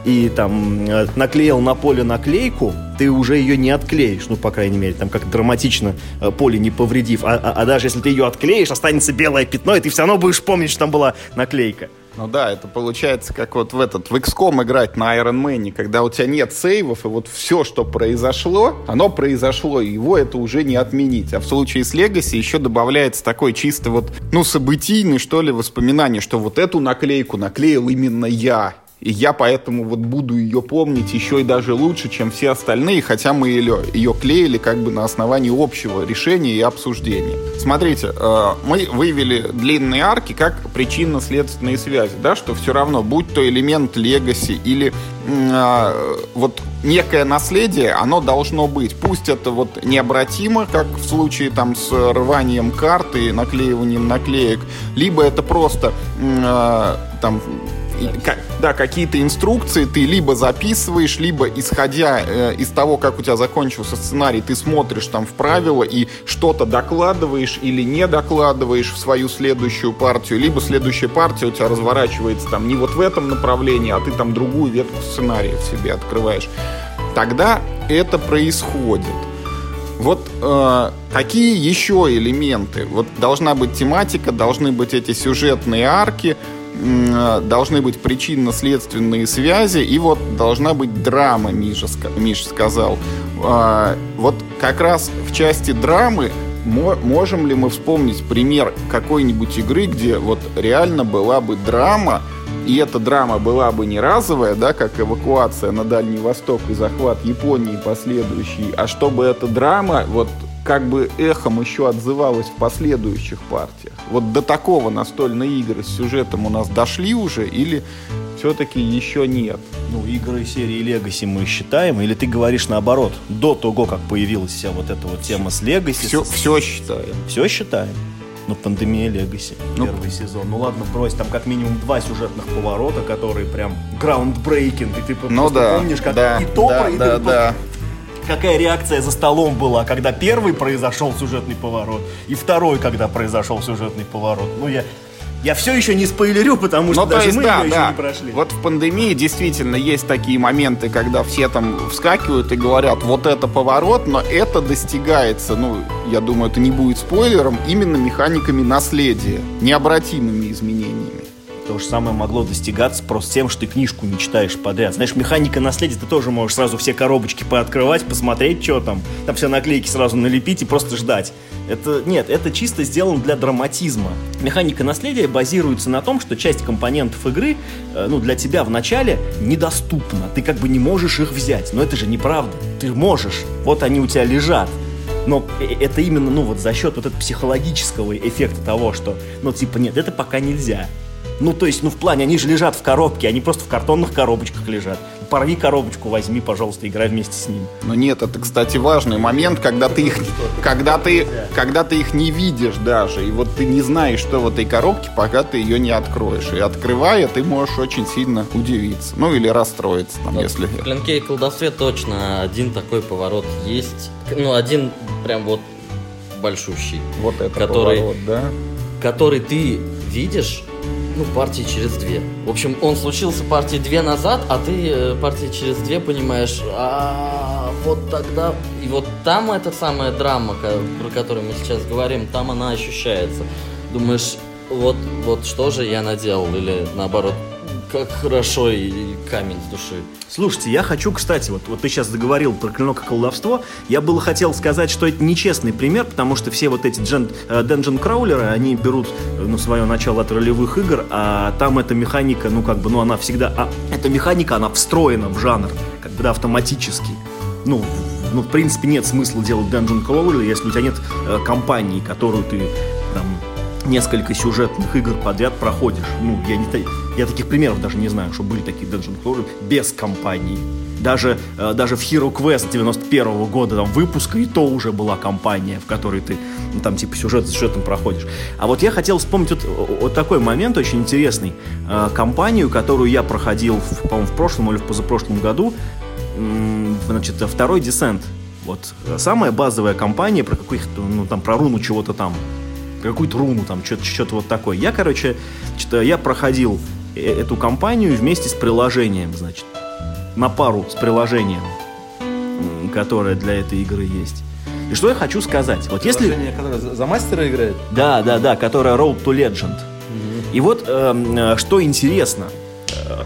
и там э, наклеил на поле наклейку, ты уже ее не отклеишь, ну, по крайней мере, там как драматично э, поле не повредив. А, а, а даже если ты ее отклеишь, останется белое пятно, и ты все равно будешь помнить, что там была наклейка. Ну да, это получается как вот в этот, в XCOM играть на Iron Man, когда у тебя нет сейвов, и вот все, что произошло, оно произошло, и его это уже не отменить. А в случае с Legacy еще добавляется такой чисто вот, ну, событийный, что ли, воспоминание, что вот эту наклейку наклеил именно я, и я поэтому вот буду ее помнить еще и даже лучше, чем все остальные, хотя мы ее, ее клеили как бы на основании общего решения и обсуждения. Смотрите, э, мы вывели длинные арки как причинно-следственные связи, да, что все равно, будь то элемент легаси или э, вот некое наследие, оно должно быть. Пусть это вот необратимо, как в случае там с рванием карты, наклеиванием наклеек, либо это просто э, там да, какие-то инструкции ты либо записываешь, либо исходя э, из того, как у тебя закончился сценарий, ты смотришь там в правила и что-то докладываешь или не докладываешь в свою следующую партию, либо следующая партия у тебя разворачивается там не вот в этом направлении, а ты там другую ветку сценария в себе открываешь. Тогда это происходит. Вот э, какие еще элементы? Вот должна быть тематика, должны быть эти сюжетные арки, должны быть причинно-следственные связи, и вот должна быть драма, Миша, Миша сказал. А, вот как раз в части драмы можем ли мы вспомнить пример какой-нибудь игры, где вот реально была бы драма, и эта драма была бы не разовая, да, как эвакуация на Дальний Восток и захват Японии последующий, а чтобы эта драма вот как бы эхом еще отзывалась в последующих партиях. Вот до такого настольные игры с сюжетом у нас дошли уже или все-таки еще нет? Ну, игры серии Legacy мы считаем, или ты говоришь наоборот, до того, как появилась вся вот эта вот тема с Legacy? Все, все считаем. Все считаем. Ну, пандемия Legacy, ну, первый сезон. Ну ладно, брось, там как минимум два сюжетных поворота, которые прям groundbreaking. И ты ну, да, помнишь, как да, и топа, да, и да, ты да какая реакция за столом была, когда первый произошел сюжетный поворот, и второй, когда произошел сюжетный поворот. Ну, я, я все еще не спойлерю, потому что ну, даже есть, мы да, да. еще не прошли. Вот в пандемии действительно есть такие моменты, когда все там вскакивают и говорят, вот это поворот, но это достигается, ну, я думаю, это не будет спойлером, именно механиками наследия, необратимыми изменениями. То же самое могло достигаться просто тем, что ты книжку не читаешь подряд. Знаешь, механика наследия, ты тоже можешь сразу все коробочки пооткрывать, посмотреть, что там. Там все наклейки сразу налепить и просто ждать. Это, нет, это чисто сделано для драматизма. Механика наследия базируется на том, что часть компонентов игры, э, ну, для тебя в начале недоступна. Ты как бы не можешь их взять. Но это же неправда. Ты можешь. Вот они у тебя лежат. Но э, это именно, ну, вот за счет вот этого психологического эффекта того, что, ну, типа, нет, это пока нельзя. Ну, то есть, ну, в плане, они же лежат в коробке, они просто в картонных коробочках лежат. Порви коробочку, возьми, пожалуйста, играй вместе с ним. Но нет, это, кстати, важный момент, когда ты их, когда ты, когда ты их не видишь даже, и вот ты не знаешь, что в этой коробке, пока ты ее не откроешь. И открывая, ты можешь очень сильно удивиться. Ну, или расстроиться, там, Вот если... В клинке и колдовстве точно один такой поворот есть. Ну, один прям вот большущий. Вот это который- поворот, да? который ты видишь, ну, партии через две. В общем, он случился партии две назад, а ты э, партии через две понимаешь, а вот тогда... И вот там эта самая драма, про которую мы сейчас говорим, там она ощущается. Думаешь, вот, вот что же я наделал, или наоборот, как хорошо и, камень с души. Слушайте, я хочу, кстати, вот, вот ты сейчас заговорил про клинок и колдовство, я было хотел сказать, что это нечестный пример, потому что все вот эти джен, э, dungeon краулеры, они берут, э, ну, свое начало от ролевых игр, а там эта механика, ну, как бы, ну, она всегда, а, эта механика, она встроена в жанр, как бы, да, автоматически. Ну, ну, в принципе, нет смысла делать dungeon crawler, если у тебя нет э, компании, которую ты, там, несколько сюжетных игр подряд проходишь. Ну, я, не, я таких примеров даже не знаю, что были такие Dungeon Crawler без компании. Даже, э, даже в Hero Quest 91 года там, выпуска и то уже была компания, в которой ты ну, там типа сюжет за сюжетом проходишь. А вот я хотел вспомнить вот, вот такой момент очень интересный. Э, компанию, которую я проходил, по-моему, в прошлом или в позапрошлом году, значит, второй десант. Вот э, самая базовая компания про каких-то, ну там про руну чего-то там какую-то руну, там, что-то, что-то вот такое. Я, короче, что я проходил э- эту кампанию вместе с приложением, значит, на пару с приложением, которое для этой игры есть. И что я хочу сказать? Вот если... Которое за, мастера играет? Да, да, да, которая Road to Legend. И вот эм, э, что интересно. Э,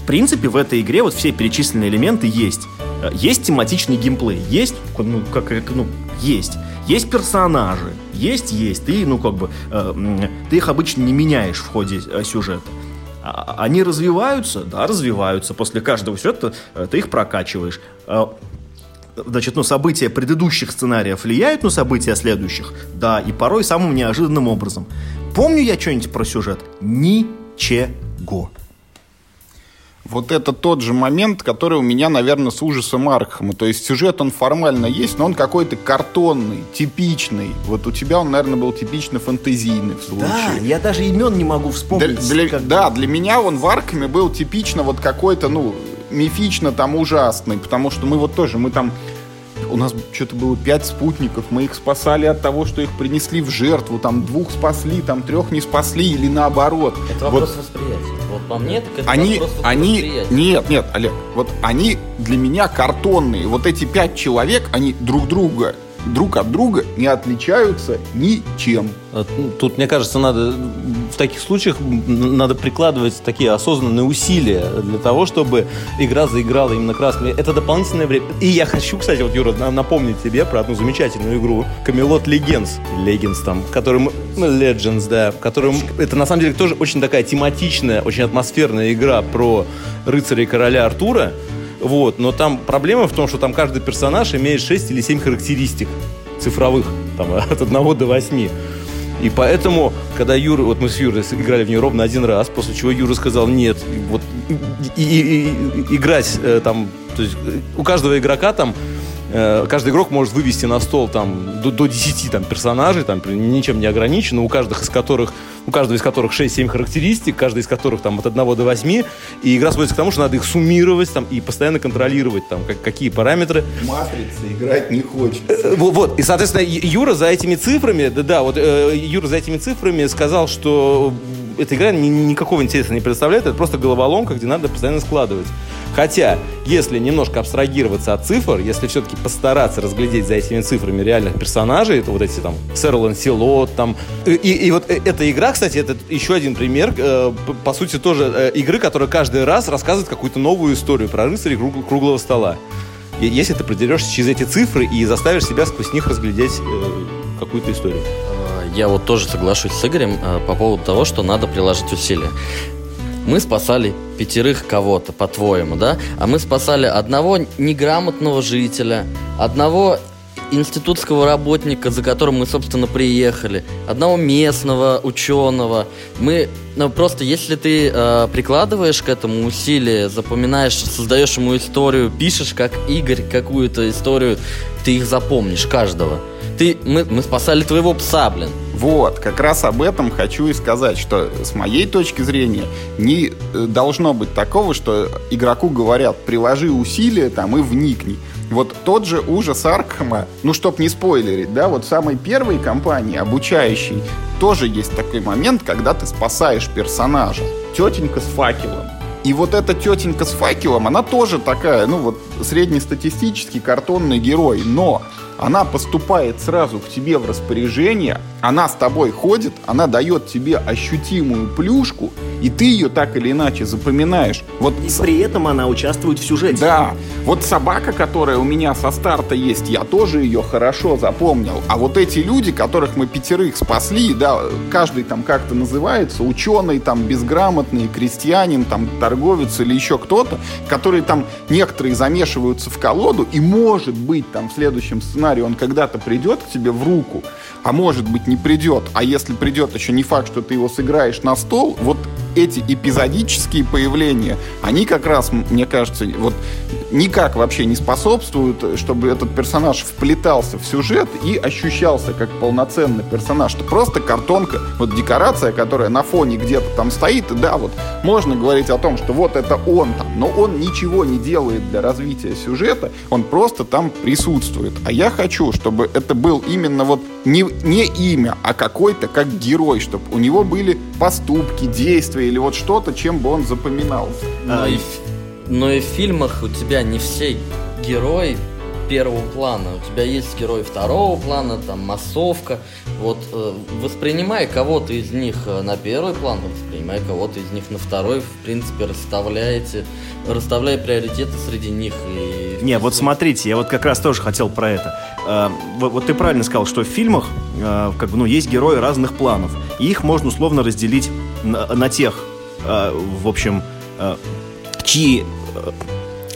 В принципе, в этой игре вот все перечисленные элементы есть. Э, Есть тематичный геймплей, есть, ну, как, ну, есть. Есть персонажи, есть, есть. Ты, ну, как бы, э, ты их обычно не меняешь в ходе э, сюжета. А- а- Они развиваются, да, развиваются. После каждого сюжета э, ты их прокачиваешь. Э, Значит, ну, события предыдущих сценариев влияют на события следующих? Да, и порой самым неожиданным образом. Помню я что-нибудь про сюжет? Ничего. Вот это тот же момент, который у меня, наверное, с ужасом Аркхема. То есть сюжет, он формально есть, но он какой-то картонный, типичный. Вот у тебя он, наверное, был типично фэнтезийный в случае. Да, я даже имен не могу Для- вспомнить. для- бы. да, для меня он в Аркаме был типично вот какой-то, ну, мифично там ужасный, потому что мы вот тоже, мы там у нас что-то было пять спутников, мы их спасали от того, что их принесли в жертву, там двух спасли, там трех не спасли или наоборот. Это Вот вопрос восприятия. Вот по мне, так это они, вопрос они, восприятия. нет, нет, Олег, вот они для меня картонные. Вот эти пять человек, они друг друга, друг от друга не отличаются ничем. А, ну, Тут, мне кажется, надо в таких случаях надо прикладывать такие осознанные усилия для того, чтобы игра заиграла именно красками. Это дополнительное время. И я хочу, кстати, вот, Юра, на- напомнить тебе про одну замечательную игру Camelot Legends. Legends там, которым... Ну, Legends, да. Которым... Это, на самом деле, тоже очень такая тематичная, очень атмосферная игра про рыцаря и короля Артура. Вот, но там проблема в том, что там каждый персонаж имеет 6 или 7 характеристик цифровых, там, от 1 до 8. И поэтому, когда Юра, вот мы с Юрой играли в нее ровно один раз, после чего Юра сказал, нет, вот и, и- и- играть э, там, то есть э, у каждого игрока там каждый игрок может вывести на стол там до, до 10 там, персонажей, там ничем не ограничено, у каждого из которых, у каждого из которых 6-7 характеристик, каждый из которых там от 1 до 8, и игра сводится к тому, что надо их суммировать там, и постоянно контролировать, там, как, какие параметры, Матрица играть не хочется. Э, Вот, вот. и, соответственно, Юра за этими цифрами, да, да, вот э, Юра за этими цифрами сказал, что эта игра ни- никакого интереса не представляет, это просто головоломка, где надо постоянно складывать. Хотя, если немножко абстрагироваться от цифр, если все-таки постараться разглядеть за этими цифрами реальных персонажей, это вот эти там Сэр Ланселот, там... И, и вот э, эта игра, кстати, это еще один пример, э, по сути, тоже э, игры, которая каждый раз рассказывает какую-то новую историю про рыцарей круглого стола. И если ты продерешься через эти цифры и заставишь себя сквозь них разглядеть какую-то историю. Я вот тоже соглашусь с Игорем по поводу того, что надо приложить усилия мы спасали пятерых кого-то, по-твоему, да? А мы спасали одного неграмотного жителя, одного институтского работника, за которым мы, собственно, приехали, одного местного ученого. Мы ну, просто, если ты э, прикладываешь к этому усилия, запоминаешь, создаешь ему историю, пишешь как Игорь какую-то историю, ты их запомнишь, каждого. Ты, мы, мы спасали твоего пса, блин. Вот, как раз об этом хочу и сказать, что с моей точки зрения не э, должно быть такого, что игроку говорят, приложи усилия там и вникни. Вот тот же ужас Аркхема, ну, чтоб не спойлерить, да, вот самой первой кампании, обучающей, тоже есть такой момент, когда ты спасаешь персонажа. Тетенька с факелом. И вот эта тетенька с факелом, она тоже такая, ну вот, среднестатистический картонный герой, но она поступает сразу к тебе в распоряжение, она с тобой ходит, она дает тебе ощутимую плюшку, и ты ее так или иначе запоминаешь. Вот и с... при этом она участвует в сюжете. Да. Вот собака, которая у меня со старта есть, я тоже ее хорошо запомнил. А вот эти люди, которых мы пятерых спасли, да, каждый там как-то называется, ученый, там, безграмотный, крестьянин, там, торговец или еще кто-то, которые там некоторые замешиваются в колоду, и может быть там в следующем сценарии он когда-то придет к тебе в руку, а может быть не придет. А если придет, еще не факт, что ты его сыграешь на стол. Вот эти эпизодические появления, они как раз, мне кажется, вот никак вообще не способствуют, чтобы этот персонаж вплетался в сюжет и ощущался как полноценный персонаж. Это просто картонка, вот декорация, которая на фоне где-то там стоит, и да, вот можно говорить о том, что вот это он там, но он ничего не делает для развития сюжета, он просто там присутствует. А я хочу, чтобы это был именно вот не, не имя, а какой-то как герой, чтобы у него были поступки, действия или вот что-то, чем бы он запоминался. Но и, но и в фильмах у тебя не все герои первого плана. У тебя есть герой второго плана, там массовка. Вот э, воспринимай кого-то из них э, на первый план, воспринимай кого-то из них на второй. В принципе, расставляете, расставляй приоритеты среди них. И... Не, вот смотрите, я вот как раз тоже хотел про это. Э, вот, вот ты правильно сказал, что в фильмах э, как бы, ну, есть герои разных планов. И их можно условно разделить на, на тех, э, в общем, э, чьи э,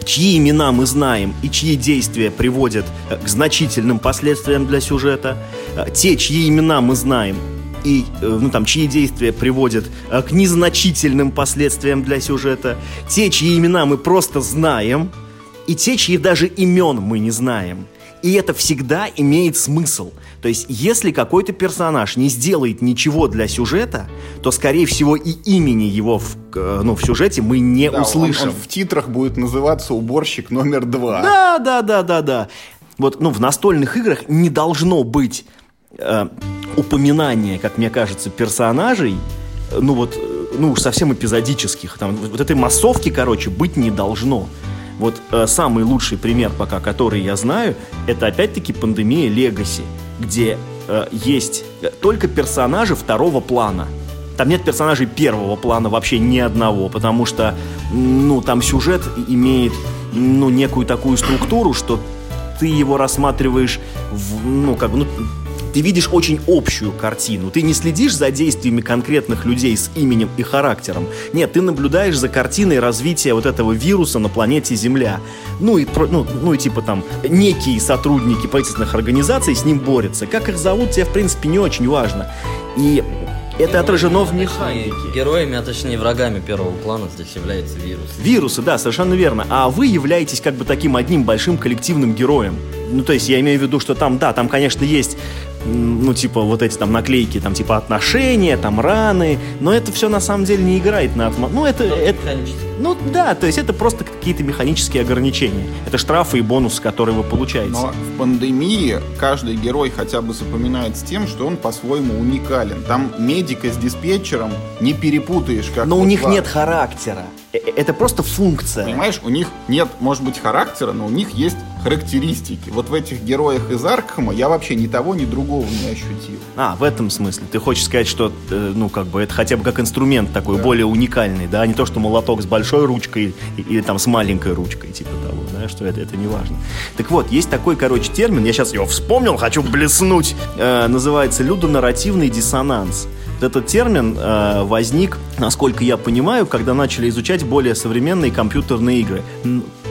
чьи имена мы знаем и чьи действия приводят э, к значительным последствиям для сюжета, э, те, чьи имена мы знаем и э, ну, там, чьи действия приводят к незначительным последствиям для сюжета, те, чьи имена мы просто знаем, и те, чьи даже имен мы не знаем. И это всегда имеет смысл. То есть, если какой-то персонаж не сделает ничего для сюжета, то, скорее всего, и имени его в, ну, в сюжете мы не да, услышим. Он, он в титрах будет называться уборщик номер два. Да, да, да, да, да. Вот, ну, в настольных играх не должно быть э, упоминания, как мне кажется, персонажей, ну вот, э, ну уж совсем эпизодических. Там, вот этой массовки, короче, быть не должно. Вот э, самый лучший пример пока, который я знаю, это опять-таки пандемия Легаси, где э, есть только персонажи второго плана. Там нет персонажей первого плана вообще ни одного, потому что, ну, там сюжет имеет, ну, некую такую структуру, что ты его рассматриваешь, в, ну, как бы, ну, ты видишь очень общую картину. Ты не следишь за действиями конкретных людей с именем и характером. Нет, ты наблюдаешь за картиной развития вот этого вируса на планете Земля. Ну и, ну, ну и типа там некие сотрудники правительственных организаций с ним борются. Как их зовут, тебе в принципе не очень важно. И это отражено в механике. Героями, а точнее врагами первого плана здесь является вирус. Вирусы, да, совершенно верно. А вы являетесь как бы таким одним большим коллективным героем. Ну, то есть я имею в виду, что там, да, там, конечно, есть ну, типа, вот эти там наклейки, там, типа, отношения, там, раны, но это все на самом деле не играет на атмосферу. Ну, это... это ну, да, то есть это просто какие-то механические ограничения. Это штрафы и бонусы, которые вы получаете. Но в пандемии каждый герой хотя бы запоминает с тем, что он по-своему уникален. Там медика с диспетчером не перепутаешь, как Но вот у них нет характера. Э, это просто функция. Понимаешь, у них нет, может быть, характера, но у них есть характеристики. Вот в этих героях из Аркхема я вообще ни того, ни другого не ощутил. А, в этом смысле. Ты хочешь сказать, что, э, ну, как бы, это хотя бы как инструмент такой, да. более уникальный, да, а не то, что молоток с большой ручкой или там с маленькой ручкой, типа того, да, что это, это не важно. Так вот, есть такой, короче, термин, я сейчас его вспомнил, хочу блеснуть, э, называется людонарративный диссонанс. Этот термин э, возник, насколько я понимаю, когда начали изучать более современные компьютерные игры.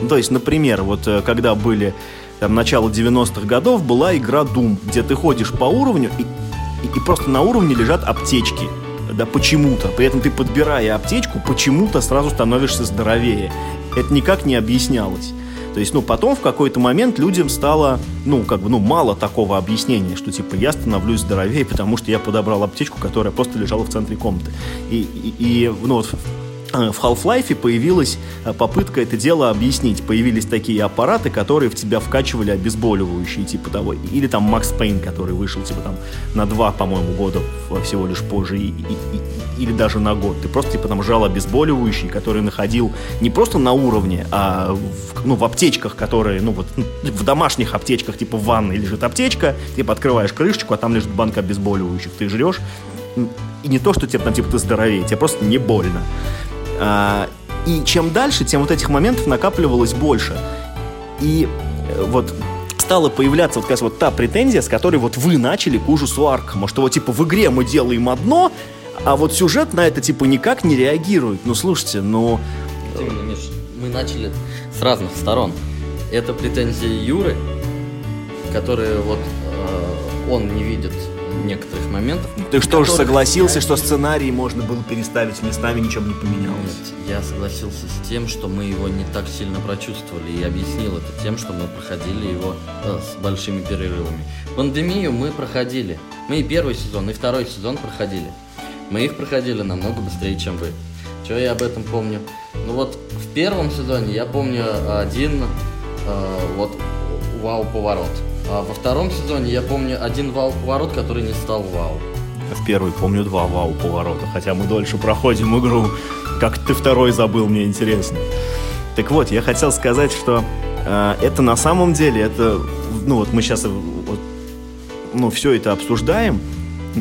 То есть, например, вот э, когда были там, начало 90-х годов, была игра Doom, где ты ходишь по уровню и, и, и просто на уровне лежат аптечки. Да почему-то. При этом ты, подбирая аптечку, почему-то сразу становишься здоровее. Это никак не объяснялось. То есть, ну, потом в какой-то момент людям стало, ну, как бы, ну, мало такого объяснения, что, типа, я становлюсь здоровее, потому что я подобрал аптечку, которая просто лежала в центре комнаты. И, и, и ну, вот в Half-Life появилась э, попытка это дело объяснить. Появились такие аппараты, которые в тебя вкачивали обезболивающие, типа того. Или там Макс Пейн, который вышел, типа там, на два, по-моему, года всего лишь позже, и, и, и, или даже на год. Ты просто, типа, там жал обезболивающий, который находил не просто на уровне, а в, ну, в аптечках, которые, ну, вот, в домашних аптечках, типа в ванной лежит аптечка, типа, открываешь крышечку, а там лежит банка обезболивающих. Ты жрешь, и не то, что тебе там, типа, ты здоровее, тебе просто не больно. А, и чем дальше, тем вот этих моментов накапливалось больше. И э, вот стала появляться вот как раз вот та претензия, с которой вот вы начали к ужасу Аркхема, что вот типа в игре мы делаем одно, а вот сюжет на это типа никак не реагирует. Ну слушайте, ну... Именно, Миш, мы начали с разных сторон. Это претензии Юры, которые вот э, он не видит некоторых моментов. Ты что ж согласился, я... что сценарий можно было переставить местами, ничего бы не поменялось? Нет, я согласился с тем, что мы его не так сильно прочувствовали и объяснил это тем, что мы проходили его э, с большими перерывами. Пандемию мы проходили. Мы и первый сезон, и второй сезон проходили. Мы их проходили намного быстрее, чем вы. Что я об этом помню? Ну вот в первом сезоне я помню один э, вот вау-поворот. А во втором сезоне я помню один вау-поворот, который не стал вау. В первый помню два вау-поворота, хотя мы дольше проходим игру. Как ты второй забыл, мне интересно. Так вот, я хотел сказать, что э, это на самом деле, это, ну вот мы сейчас вот, ну, все это обсуждаем,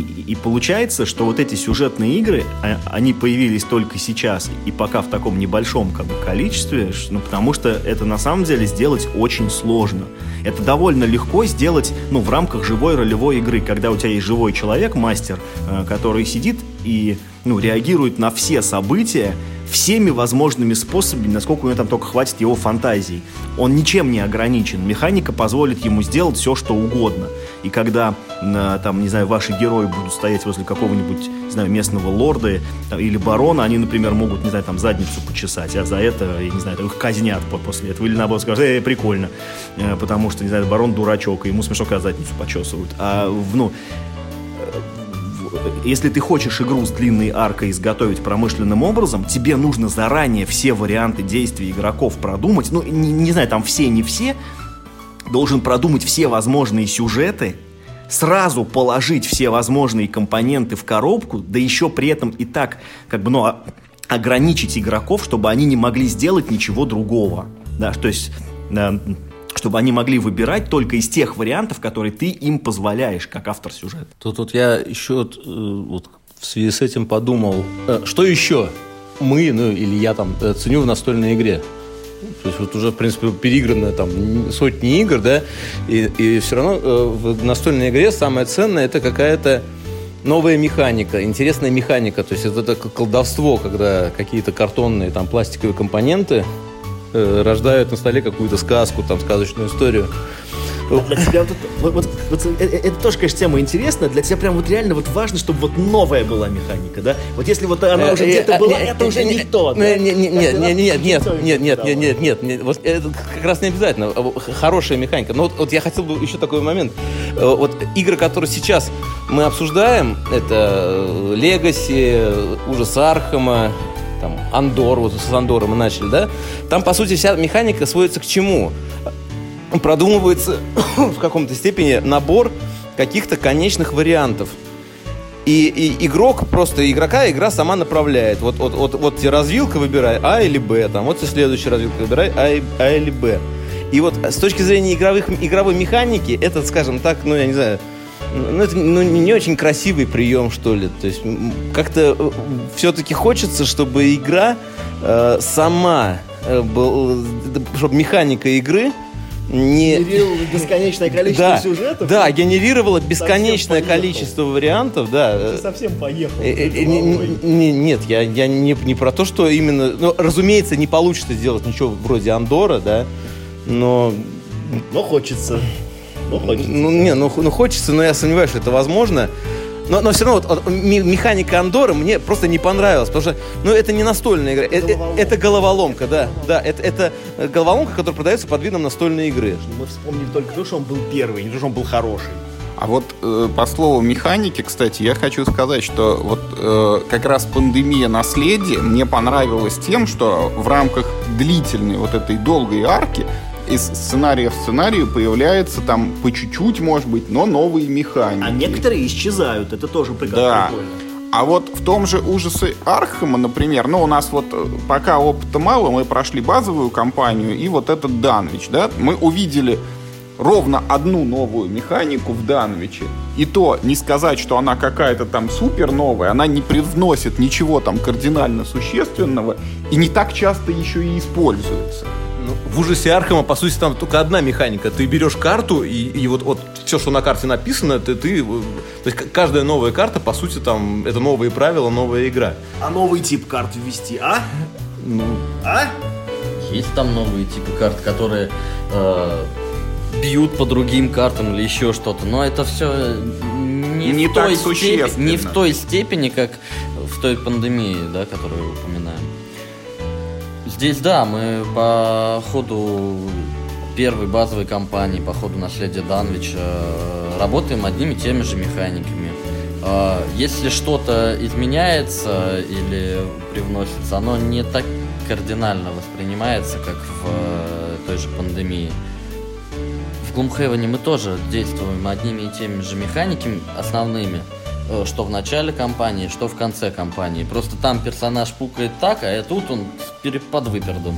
и получается, что вот эти сюжетные игры, а, они появились только сейчас и пока в таком небольшом как бы, количестве, ну, потому что это на самом деле сделать очень сложно. Это довольно легко сделать ну, в рамках живой ролевой игры, когда у тебя есть живой человек, мастер, э, который сидит и ну, реагирует на все события, всеми возможными способами, насколько у него там только хватит его фантазии. Он ничем не ограничен. Механика позволит ему сделать все, что угодно. И когда, там, не знаю, ваши герои будут стоять возле какого-нибудь, не знаю, местного лорда или барона, они, например, могут, не знаю, там, задницу почесать, а за это, я не знаю, их казнят после этого. Или наоборот скажут, э, прикольно, э, потому что, не знаю, барон дурачок, и ему смешно, когда задницу почесывают. А, ну, если ты хочешь игру с длинной аркой изготовить промышленным образом, тебе нужно заранее все варианты действий игроков продумать. Ну, не, не знаю, там все, не все. Должен продумать все возможные сюжеты, сразу положить все возможные компоненты в коробку, да еще при этом и так, как бы, ну, а, ограничить игроков, чтобы они не могли сделать ничего другого. Да, то есть чтобы они могли выбирать только из тех вариантов, которые ты им позволяешь, как автор сюжета. Тут вот я еще э, вот в связи с этим подумал, э, что еще мы, ну или я там э, ценю в настольной игре. То есть вот уже, в принципе, переиграно там сотни игр, да, и, и все равно в настольной игре самое ценное это какая-то новая механика, интересная механика. То есть это, это колдовство, когда какие-то картонные там пластиковые компоненты э, рождают на столе какую-то сказку, там, сказочную историю. Для тебя вот, вот, вот, вот это, э, это тоже, конечно, тема интересная. Для тебя прям вот реально вот важно, чтобы вот новая была механика, да? Вот если вот она уже где-то была, это уже не то. Нет, нет, нет, нет, нет, нет, нет, нет, нет, нет, вот это как раз не обязательно. Хорошая механика. Но вот, я хотел бы еще такой момент. Э, вот игры, которые сейчас мы обсуждаем, это Легаси, Ужас Архама, там, Андор, вот с Андора мы начали, да, там, по сути, вся механика сводится к чему? Продумывается в каком-то степени набор каких-то конечных вариантов. И, и игрок просто игрока игра сама направляет. Вот, вот, вот, вот тебе развилка выбирай А или Б, там вот следующая развилка выбирай А, а или Б. И вот с точки зрения игровых, игровой механики, это, скажем так, ну, я не знаю, ну, это ну, не очень красивый прием, что ли. То есть как-то все-таки хочется, чтобы игра э, сама, э, был, чтобы механика игры не... бесконечное Да, да, генерировала бесконечное количество вариантов, да. совсем поехал. Э, э, не- не- Нет, я, я не, не про то, что именно... Ну, разумеется, не получится сделать ничего вроде Андора, да, но... Но хочется. Но хочется. Ну, не, ну, ну хочется, но я сомневаюсь, что это возможно. Но, но все равно вот, механика Андора мне просто не понравилась, потому что, ну, это не настольная игра, э- э, головоломка. это головоломка, да, да, это, это э, головоломка, которая продается под видом настольной игры. Мы вспомнили только то, что он был первый, не то, что он был хороший. А вот э, по слову механики, кстати, я хочу сказать, что вот э, как раз пандемия наследия мне понравилась тем, что в рамках длительной вот этой долгой арки из сценария в сценарию появляется там по чуть-чуть, может быть, но новые механики. А некоторые исчезают, это тоже прикольно. Да. А вот в том же ужасы Архама, например, ну, у нас вот э, пока опыта мало, мы прошли базовую кампанию и вот этот Данвич, да, мы увидели ровно одну новую механику в Данвиче. И то не сказать, что она какая-то там супер новая, она не привносит ничего там кардинально существенного и не так часто еще и используется. Ну, в ужасе Архама, по сути, там только одна механика. Ты берешь карту, и, и вот, вот все, что на карте написано, ты, ты... э, То есть каждая новая карта, по сути, там, это новые правила, новая игра. А новый тип карт ввести, а? Ну, А? Есть там новые типы карт, которые э, бьют по другим картам или еще что-то, но это все не, Не в так той степени, не в той степени, как в той пандемии, да, которую упоминаем. Здесь, да, мы по ходу первой базовой кампании, по ходу наследия Данвича, э, работаем одними и теми же механиками. Э, Если что-то изменяется или привносится, оно не так кардинально воспринимается, как в э, той же пандемии. В Gloomhaven мы тоже действуем одними и теми же механиками основными, э, что в начале кампании, что в конце кампании. Просто там персонаж пукает так, а тут он под выпердом.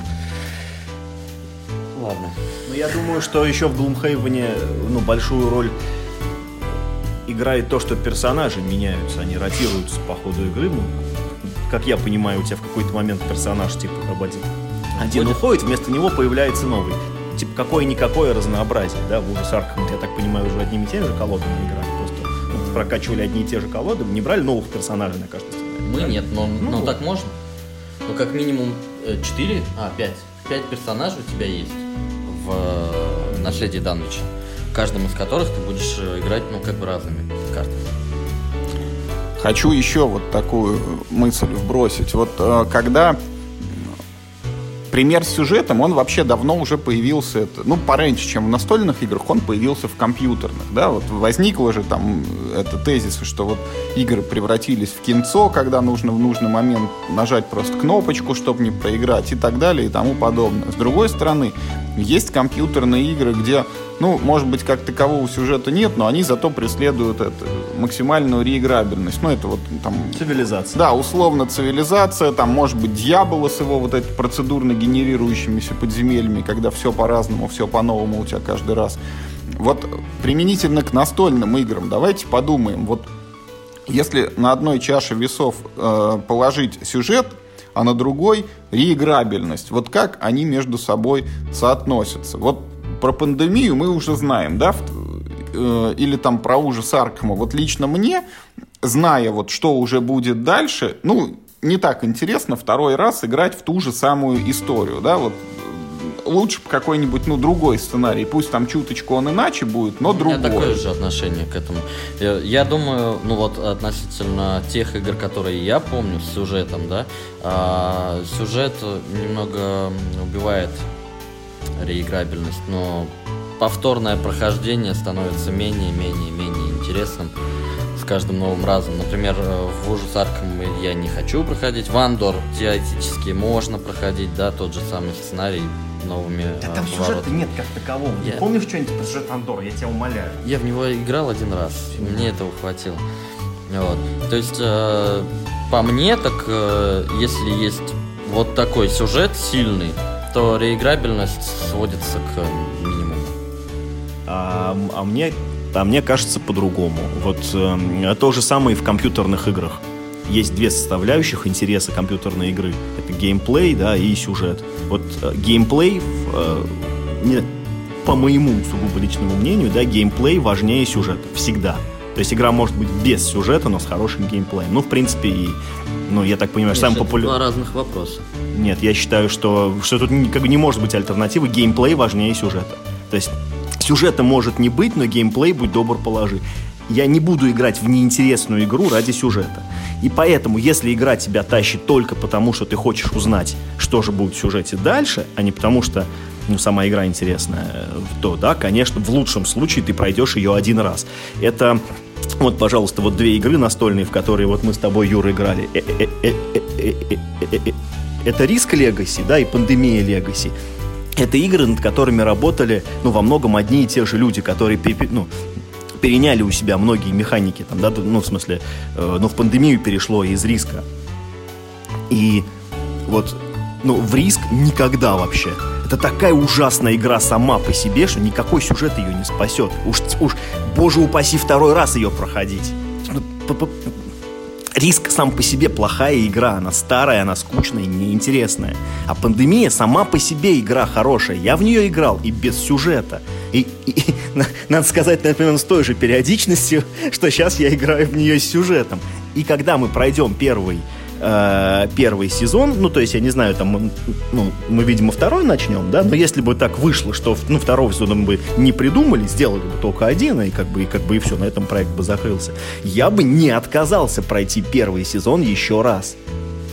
Ладно. Ну, я думаю, что еще в Глумхейвене ну, большую роль играет то, что персонажи меняются, они ротируются по ходу игры. Ну, как я понимаю, у тебя в какой-то момент персонаж типа один уходит, вместо него появляется новый. Типа какое-никакое разнообразие, да, в ужас Аркхем, я так понимаю, уже одними и теми же колодами играли. Просто ну, прокачивали одни и те же колоды, не брали новых персонажей на каждый сценарий. Мы нет, но Ну. ну, так можно. Ну, как минимум 4, а, 5. 5 персонажей у тебя есть в э, наследии Данвича. Каждым из которых ты будешь э, играть, ну, как бы разными картами. Хочу еще вот такую мысль вбросить. Вот э, когда пример с сюжетом, он вообще давно уже появился, это, ну, пораньше, чем в настольных играх, он появился в компьютерных, да, вот возникло же там это тезис, что вот игры превратились в кинцо, когда нужно в нужный момент нажать просто кнопочку, чтобы не проиграть и так далее и тому подобное. С другой стороны, есть компьютерные игры, где, ну, может быть, как такового сюжета нет, но они зато преследуют это, максимальную реиграбельность. Ну, это вот там Цивилизация. да, условно цивилизация, там может быть дьявола с его вот этими процедурно генерирующимися подземельями, когда все по-разному, все по-новому у тебя каждый раз. Вот применительно к настольным играм, давайте подумаем, вот если на одной чаше весов э, положить сюжет, а на другой реиграбельность, вот как они между собой соотносятся? Вот про пандемию мы уже знаем, да, э, или там про ужас Аркхема. Вот лично мне, зная вот что уже будет дальше, ну, не так интересно второй раз играть в ту же самую историю, да, вот лучше бы какой-нибудь, ну, другой сценарий. Пусть там чуточку он иначе будет, но У меня другой. такое же отношение к этому. Я, я думаю, ну вот относительно тех игр, которые я помню с сюжетом, да, а, сюжет немного убивает реиграбельность, но повторное прохождение становится менее, менее, менее интересным с каждым новым разом. Например, э, в ужас Аркхем я не хочу проходить, в Андор теоретически можно проходить, да, тот же самый сценарий новыми Да э, там поворотами. сюжета нет как такового. Я- Ты помнишь что-нибудь про сюжет Андора? Я тебя умоляю. Я в него играл один раз, мне этого хватило. Вот. То есть, э, по мне, так э, если есть вот такой сюжет сильный, то реиграбельность сводится к минимуму. А, а мне, а мне кажется по-другому. Вот э, то же самое и в компьютерных играх. Есть две составляющих интереса компьютерной игры. Это геймплей, да, и сюжет. Вот э, геймплей, э, не, по моему сугубо личному мнению, да, геймплей важнее сюжета. Всегда. То есть игра может быть без сюжета, но с хорошим геймплеем. Ну, в принципе, и, ну, я так понимаю, самый популярный... Два разных вопроса. Нет, я считаю, что, что тут как бы не может быть альтернативы. Геймплей важнее сюжета. То есть сюжета может не быть, но геймплей, будь добр, положи. Я не буду играть в неинтересную игру ради сюжета. И поэтому, если игра тебя тащит только потому, что ты хочешь узнать, что же будет в сюжете дальше, а не потому, что ну, сама игра интересная, то, да, конечно, в лучшем случае ты пройдешь ее один раз. Это вот, пожалуйста, вот две игры настольные, в которые вот мы с тобой, Юра, играли. Это Риск Легаси, да, и Пандемия Легаси. Это игры, над которыми работали, ну, во многом одни и те же люди, которые, ну, переняли у себя многие механики, там, да, ну, в смысле, э, ну, в пандемию перешло из риска. И вот, ну, в риск никогда вообще. Это такая ужасная игра сама по себе, что никакой сюжет ее не спасет. Уж, уж боже упаси, второй раз ее проходить. Ну, Риск сам по себе плохая игра, она старая, она скучная неинтересная. А пандемия сама по себе игра хорошая. Я в нее играл и без сюжета. И, и, и надо сказать, например, с той же периодичностью, что сейчас я играю в нее с сюжетом. И когда мы пройдем первый э, первый сезон, ну, то есть, я не знаю, там, ну, мы, видимо, второй начнем, да, но если бы так вышло, что, ну, второго сезона мы бы не придумали, сделали бы только один, и как бы, и как бы и все, на этом проект бы закрылся, я бы не отказался пройти первый сезон еще раз.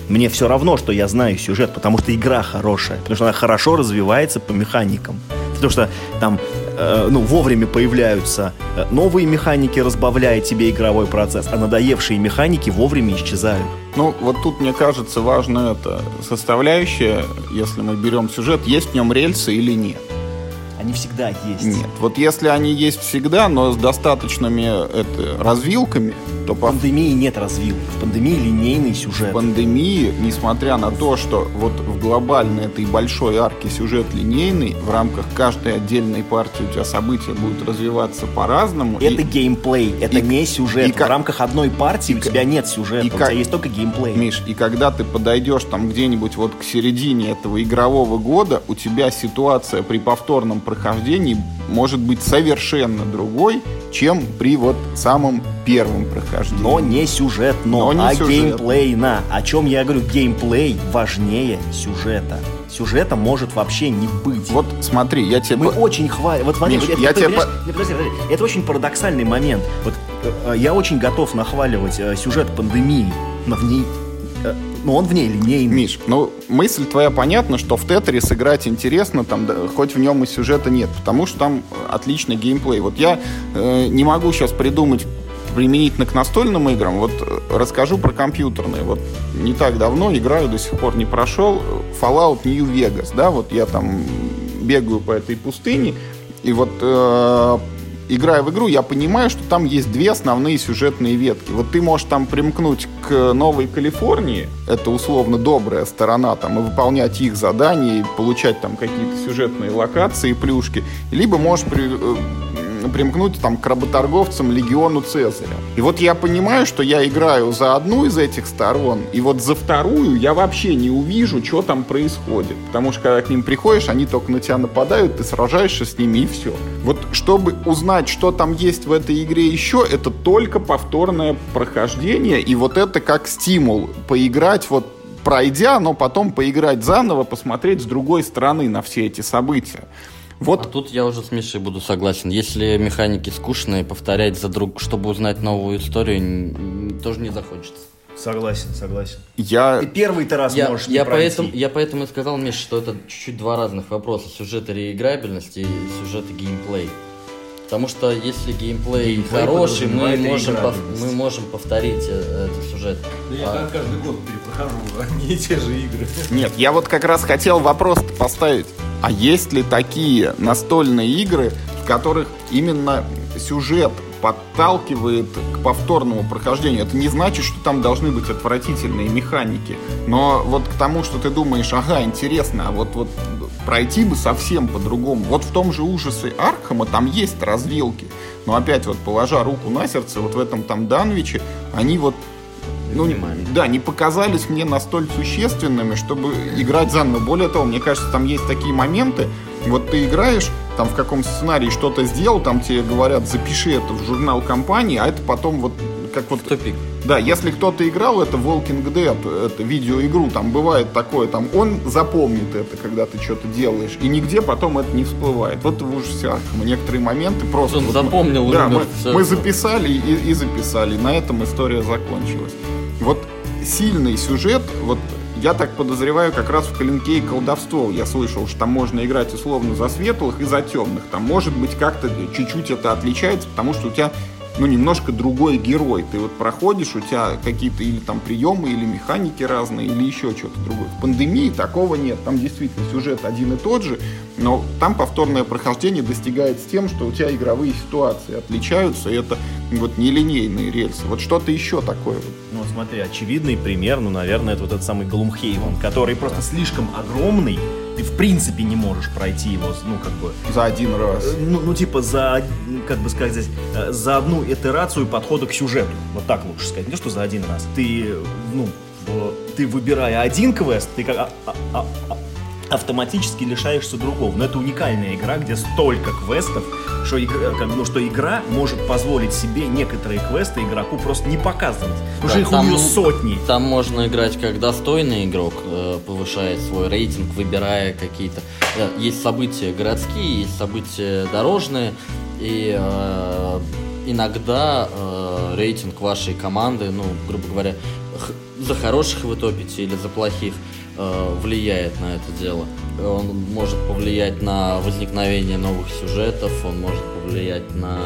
Мне все равно, что я знаю сюжет, потому что игра хорошая, потому что она хорошо развивается по механикам. Потому что там Э, ну, вовремя появляются э, новые механики, разбавляя тебе игровой процесс, а надоевшие механики вовремя исчезают. Ну, вот тут, мне кажется, важно это составляющая, если мы берем сюжет, есть в нем рельсы или нет они всегда есть. Нет, вот если они есть всегда, но с достаточными это, развилками, то... В по... пандемии нет развилок. В пандемии линейный сюжет. В пандемии, несмотря на то, что вот в глобальной этой большой арке сюжет линейный, в рамках каждой отдельной партии у тебя события будут развиваться по-разному. Это и... геймплей, это и... не сюжет. И... В рамках одной партии и... у тебя нет сюжета, и... у тебя есть только геймплей. Миш, и когда ты подойдешь там где-нибудь вот к середине этого игрового года, у тебя ситуация при повторном прохождении может быть совершенно другой, чем при вот самом первом прохождении. Но не сюжетно, Но не а сюжет. геймплейно. О чем я говорю, геймплей важнее сюжета. Сюжета может вообще не быть. Вот смотри, я тебе... Мы очень хвалим. Вот смотри, Миш, вот, я это, тебе... По... Подожди, подожди, это очень парадоксальный момент. Вот э, я очень готов нахваливать э, сюжет пандемии, но в ней э, но он в ней линейный. Миш, ну, мысль твоя понятна, что в Тетрис играть интересно, там, да, хоть в нем и сюжета нет, потому что там отличный геймплей. Вот я э, не могу сейчас придумать применительно к настольным играм, вот э, расскажу про компьютерные. Вот не так давно играю, до сих пор не прошел Fallout New Vegas, да, вот я там бегаю по этой пустыне, и вот э, играя в игру, я понимаю, что там есть две основные сюжетные ветки. Вот ты можешь там примкнуть к Новой Калифорнии, это условно добрая сторона, там, и выполнять их задания, и получать там какие-то сюжетные локации, плюшки, либо можешь при, э, примкнуть там к работорговцам Легиону Цезаря. И вот я понимаю, что я играю за одну из этих сторон, и вот за вторую я вообще не увижу, что там происходит. Потому что когда к ним приходишь, они только на тебя нападают, ты сражаешься с ними и все. Вот чтобы узнать, что там есть в этой игре еще, это только повторное прохождение, и вот это как стимул поиграть вот пройдя, но потом поиграть заново, посмотреть с другой стороны на все эти события. Вот. А тут я уже с Мишей буду согласен. Если механики скучные, повторять за друг, чтобы узнать новую историю, тоже не захочется. Согласен, согласен. Я... Ты первый-то раз я, можешь я поэтому, я поэтому и сказал, Миша, что это чуть-чуть два разных вопроса. Сюжет и реиграбельность и сюжет и геймплей. Потому что если геймплей, геймплей хороший, мы можем, пов... мы можем повторить э, этот сюжет. Да я а... каждый год перепрохожу одни и те же игры. Нет, я вот как раз хотел вопрос поставить. А есть ли такие настольные игры, в которых именно сюжет подталкивает к повторному прохождению. Это не значит, что там должны быть отвратительные механики. Но вот к тому, что ты думаешь, ага, интересно, а вот, вот пройти бы совсем по-другому. Вот в том же ужасе Аркхема там есть развилки. Но опять вот положа руку на сердце, вот в этом там Данвиче, они вот ну, да, не показались мне настолько существенными, чтобы играть заново. Более того, мне кажется, там есть такие моменты, вот ты играешь, там в каком сценарии что-то сделал, там тебе говорят, запиши это в журнал компании, а это потом вот как вот... Тупик. Да, если кто-то играл это Walking Dead, это видеоигру, там бывает такое, там он запомнит это, когда ты что-то делаешь, и нигде потом это не всплывает. Вот в ужасе Архама некоторые моменты просто... Он вот запомнил. Мы, да, мы, мы записали и, и записали, на этом история закончилась. Вот сильный сюжет, вот я так подозреваю, как раз в Калинке и колдовство. Я слышал, что там можно играть условно за светлых и за темных. Там может быть как-то чуть-чуть это отличается, потому что у тебя ну, немножко другой герой. Ты вот проходишь, у тебя какие-то или там приемы, или механики разные, или еще что-то другое. В пандемии такого нет. Там действительно сюжет один и тот же, но там повторное прохождение достигается тем, что у тебя игровые ситуации отличаются, и это вот нелинейные рельсы. Вот что-то еще такое. Ну, смотри, очевидный пример, ну, наверное, это вот этот самый Глумхейвен, который просто слишком огромный, ты в принципе не можешь пройти его, ну, как бы... За один раз. Э, ну, ну типа, за, как бы сказать, э, за одну итерацию подхода к сюжету. Вот так лучше сказать. Не то, что за один раз. Ты, ну, ты выбирая один квест, ты как... А, а, а, а автоматически лишаешься другого. Но это уникальная игра, где столько квестов, что игра, как, ну, что игра может позволить себе некоторые квесты игроку просто не показывать. Да, что их там, у нее сотни. Там можно играть как достойный игрок, э, повышает свой рейтинг, выбирая какие-то... Э, есть события городские, есть события дорожные, и э, иногда э, рейтинг вашей команды, ну, грубо говоря, за хороших вы топите или за плохих, э, влияет на это дело. Он может повлиять на возникновение новых сюжетов, он может повлиять на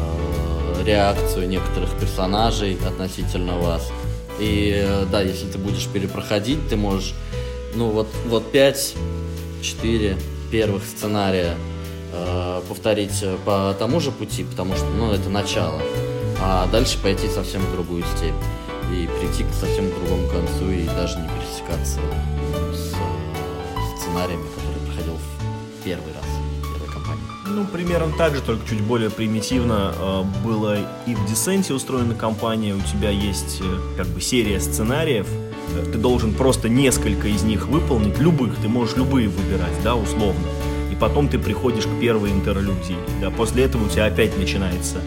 э, реакцию некоторых персонажей относительно вас. И э, да, если ты будешь перепроходить, ты можешь, ну вот, вот 5-4 первых сценария э, повторить по тому же пути, потому что, ну, это начало. А дальше пойти совсем в другую степь и прийти к совсем другому концу и даже не пересекаться с сценариями, которые проходил в первый раз первой кампании. Ну, примерно так же, только чуть более примитивно э, было и в Десенте устроена кампания. У тебя есть э, как бы серия сценариев, э, ты должен просто несколько из них выполнить, любых, ты можешь любые выбирать, да, условно. И потом ты приходишь к первой интерлюдии, да, после этого у тебя опять начинается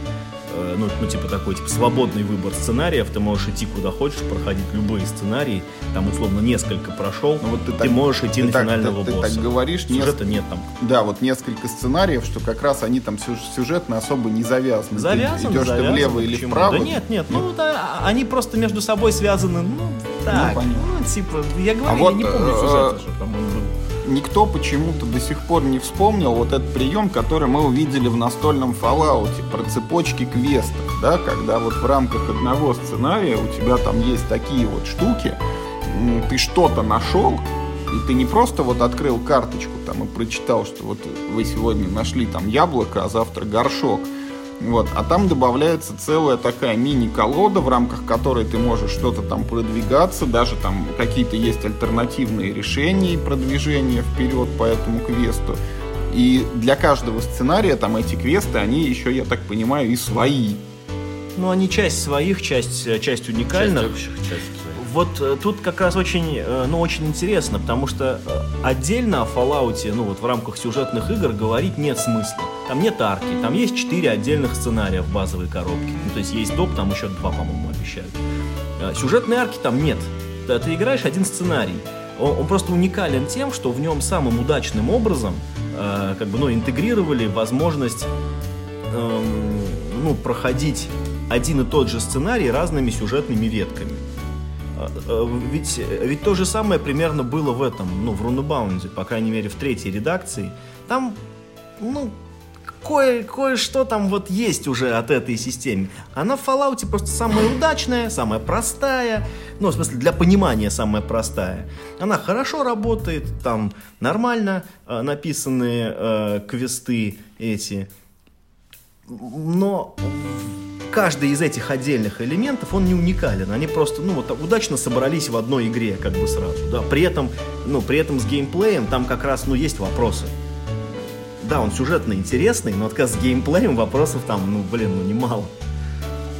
ну, ну, типа такой, типа, свободный выбор сценариев, ты можешь идти куда хочешь, проходить любые сценарии, там, условно, несколько прошел, ну, вот ты, ты так, можешь идти ты на так, финального ты, босса. Ты так говоришь, сюжета нес... нет там. Да, вот несколько сценариев, что как раз они там сюжетно особо не завязаны. Завязаны, Идешь завязаны, ты влево или почему? вправо? Да нет, нет, ну, да, они просто между собой связаны, ну, так, ну, ну типа, я говорю, а я вот, не помню э, сюжета, что там никто почему-то до сих пор не вспомнил вот этот прием, который мы увидели в настольном Fallout про цепочки квестов, да, когда вот в рамках одного сценария у тебя там есть такие вот штуки, ты что-то нашел, и ты не просто вот открыл карточку там и прочитал, что вот вы сегодня нашли там яблоко, а завтра горшок – вот. А там добавляется целая такая мини-колода, в рамках которой ты можешь что-то там продвигаться, даже там какие-то есть альтернативные решения и продвижения вперед по этому квесту. И для каждого сценария там эти квесты, они еще, я так понимаю, и свои. Ну, они часть своих, часть, э, часть уникальных. Часть общих, часть вот э, тут как раз очень, э, ну, очень интересно, потому что отдельно о Fallout, ну, вот в рамках сюжетных игр говорить нет смысла. Там нет арки, там есть четыре отдельных сценария в базовой коробке. Ну, то есть есть доп, там еще два, по-моему, обещают. А, сюжетной арки там нет. Ты, играешь один сценарий. Он, он просто уникален тем, что в нем самым удачным образом э, как бы, ну, интегрировали возможность э, ну, проходить один и тот же сценарий разными сюжетными ветками. А, а, ведь, ведь то же самое примерно было в этом, ну, в Рунобаунде, по крайней мере, в третьей редакции. Там, ну, кое, кое-что там вот есть уже от этой системы. Она в Fallout просто самая удачная, самая простая. Ну, в смысле, для понимания самая простая. Она хорошо работает, там нормально э, написанные э, квесты эти. но каждый из этих отдельных элементов, он не уникален. Они просто, ну, вот удачно собрались в одной игре, как бы сразу. Да, при этом, ну, при этом с геймплеем там как раз, ну, есть вопросы. Да, он сюжетно интересный, но как с геймплеем вопросов там, ну, блин, ну, немало.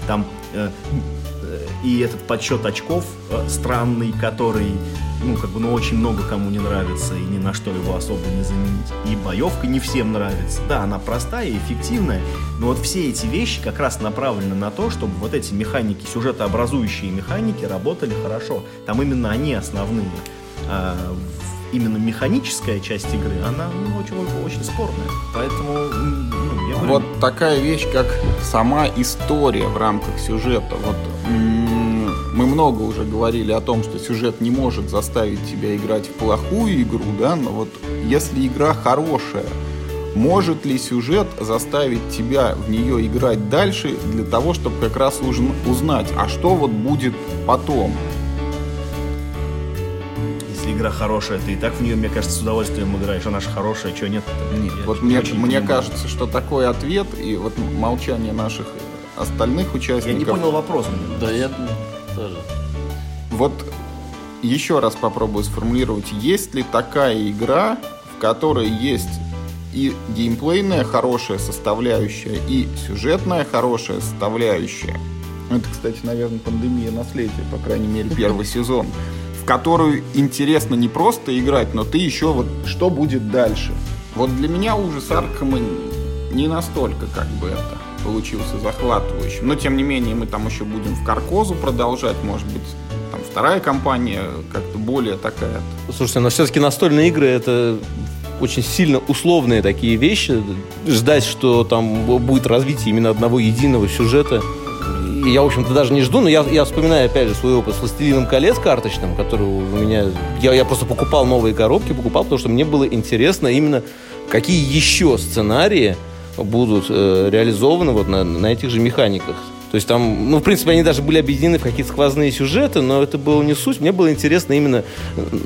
Там э, э, и этот подсчет очков э, странный, который ну, как бы, ну, очень много кому не нравится, и ни на что его особо не заменить. И боевка не всем нравится. Да, она простая и эффективная, но вот все эти вещи как раз направлены на то, чтобы вот эти механики, сюжетообразующие механики работали хорошо. Там именно они основные. А именно механическая часть игры, она ну, очень, очень спорная. Поэтому, ну, я говорю... Вот такая вещь, как сама история в рамках сюжета. Вот мы много уже говорили о том, что сюжет не может заставить тебя играть в плохую игру, да, но вот если игра хорошая, может ли сюжет заставить тебя в нее играть дальше для того, чтобы как раз узнать, а что вот будет потом? Игра хорошая, ты и так в нее, мне кажется, с удовольствием играешь. Она же хорошая, что нет? Нет, вот мне, мне кажется, что такой ответ и вот молчание наших остальных участников... Я не понял вопроса. Да, я тоже. Вот еще раз попробую сформулировать. Есть ли такая игра, в которой есть и геймплейная хорошая составляющая, и сюжетная хорошая составляющая? Это, кстати, наверное, пандемия наследия, по крайней мере, первый сезон. Которую интересно не просто играть, но ты еще вот что будет дальше. Вот для меня ужас Аркхема не настолько как бы это получился захватывающим. Но, тем не менее, мы там еще будем в Каркозу продолжать, может быть, там вторая компания как-то более такая. Слушайте, но все-таки настольные игры это очень сильно условные такие вещи. Ждать, что там будет развитие именно одного единого сюжета. Я, в общем-то, даже не жду, но я, я вспоминаю, опять же, свой опыт с «Властелином колец» карточным, который у меня... Я, я просто покупал новые коробки, покупал, потому что мне было интересно именно, какие еще сценарии будут э, реализованы вот на, на этих же механиках. То есть там, ну, в принципе, они даже были объединены в какие-то сквозные сюжеты, но это было не суть. Мне было интересно именно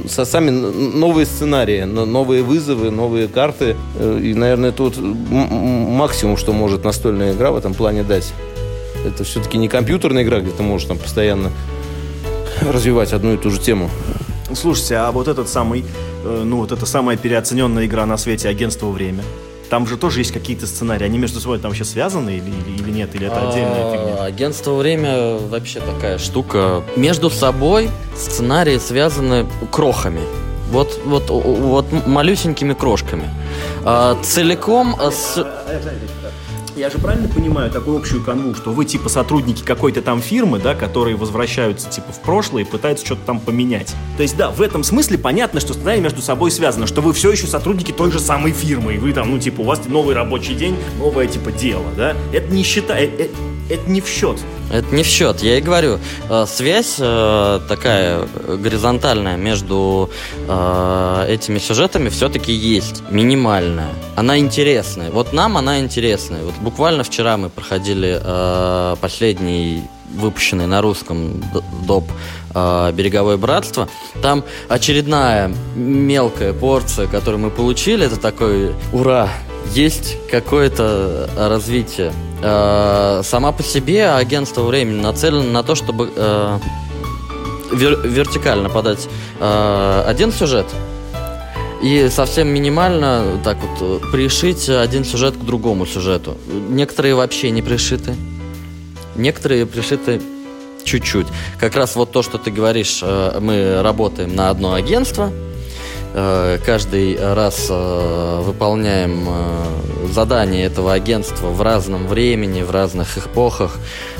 со сами новые сценарии, новые вызовы, новые карты. Э, и, наверное, это вот максимум, что может настольная игра в этом плане дать. Это все-таки не компьютерная игра, где ты можешь там постоянно развивать одну и ту же тему. Слушайте, а вот этот самый, э, ну вот эта самая переоцененная игра на свете «Агентство время», там же тоже есть какие-то сценарии. Они между собой там вообще связаны или, или, или нет? Или это отдельная а, фигня? Агентство «Время» вообще такая штука. Между собой сценарии связаны крохами. Вот, вот, вот малюсенькими крошками. А, целиком... С... Я же правильно понимаю такую общую канву, что вы типа сотрудники какой-то там фирмы, да, которые возвращаются типа в прошлое и пытаются что-то там поменять. То есть, да, в этом смысле понятно, что сценарий между собой связано, что вы все еще сотрудники той же самой фирмы, и вы там, ну, типа, у вас новый рабочий день, новое, типа, дело, да? Это не считает, это, не в счет. Это не в счет. Я и говорю, э, связь э, такая горизонтальная между э, этими сюжетами все-таки есть, минимальная. Она интересная. Вот нам она интересная. Вот буквально вчера мы проходили последний выпущенный на русском доп «Береговое братство». Там очередная мелкая порция, которую мы получили, это такой «Ура! Есть какое-то развитие Э, сама по себе агентство времени нацелено на то, чтобы э, вер- вертикально подать э, один сюжет и совсем минимально так вот пришить один сюжет к другому сюжету. Некоторые вообще не пришиты, некоторые пришиты чуть-чуть. Как раз вот то, что ты говоришь, э, мы работаем на одно агентство, Э, каждый раз э, выполняем э, задания этого агентства в разном времени, в разных эпохах.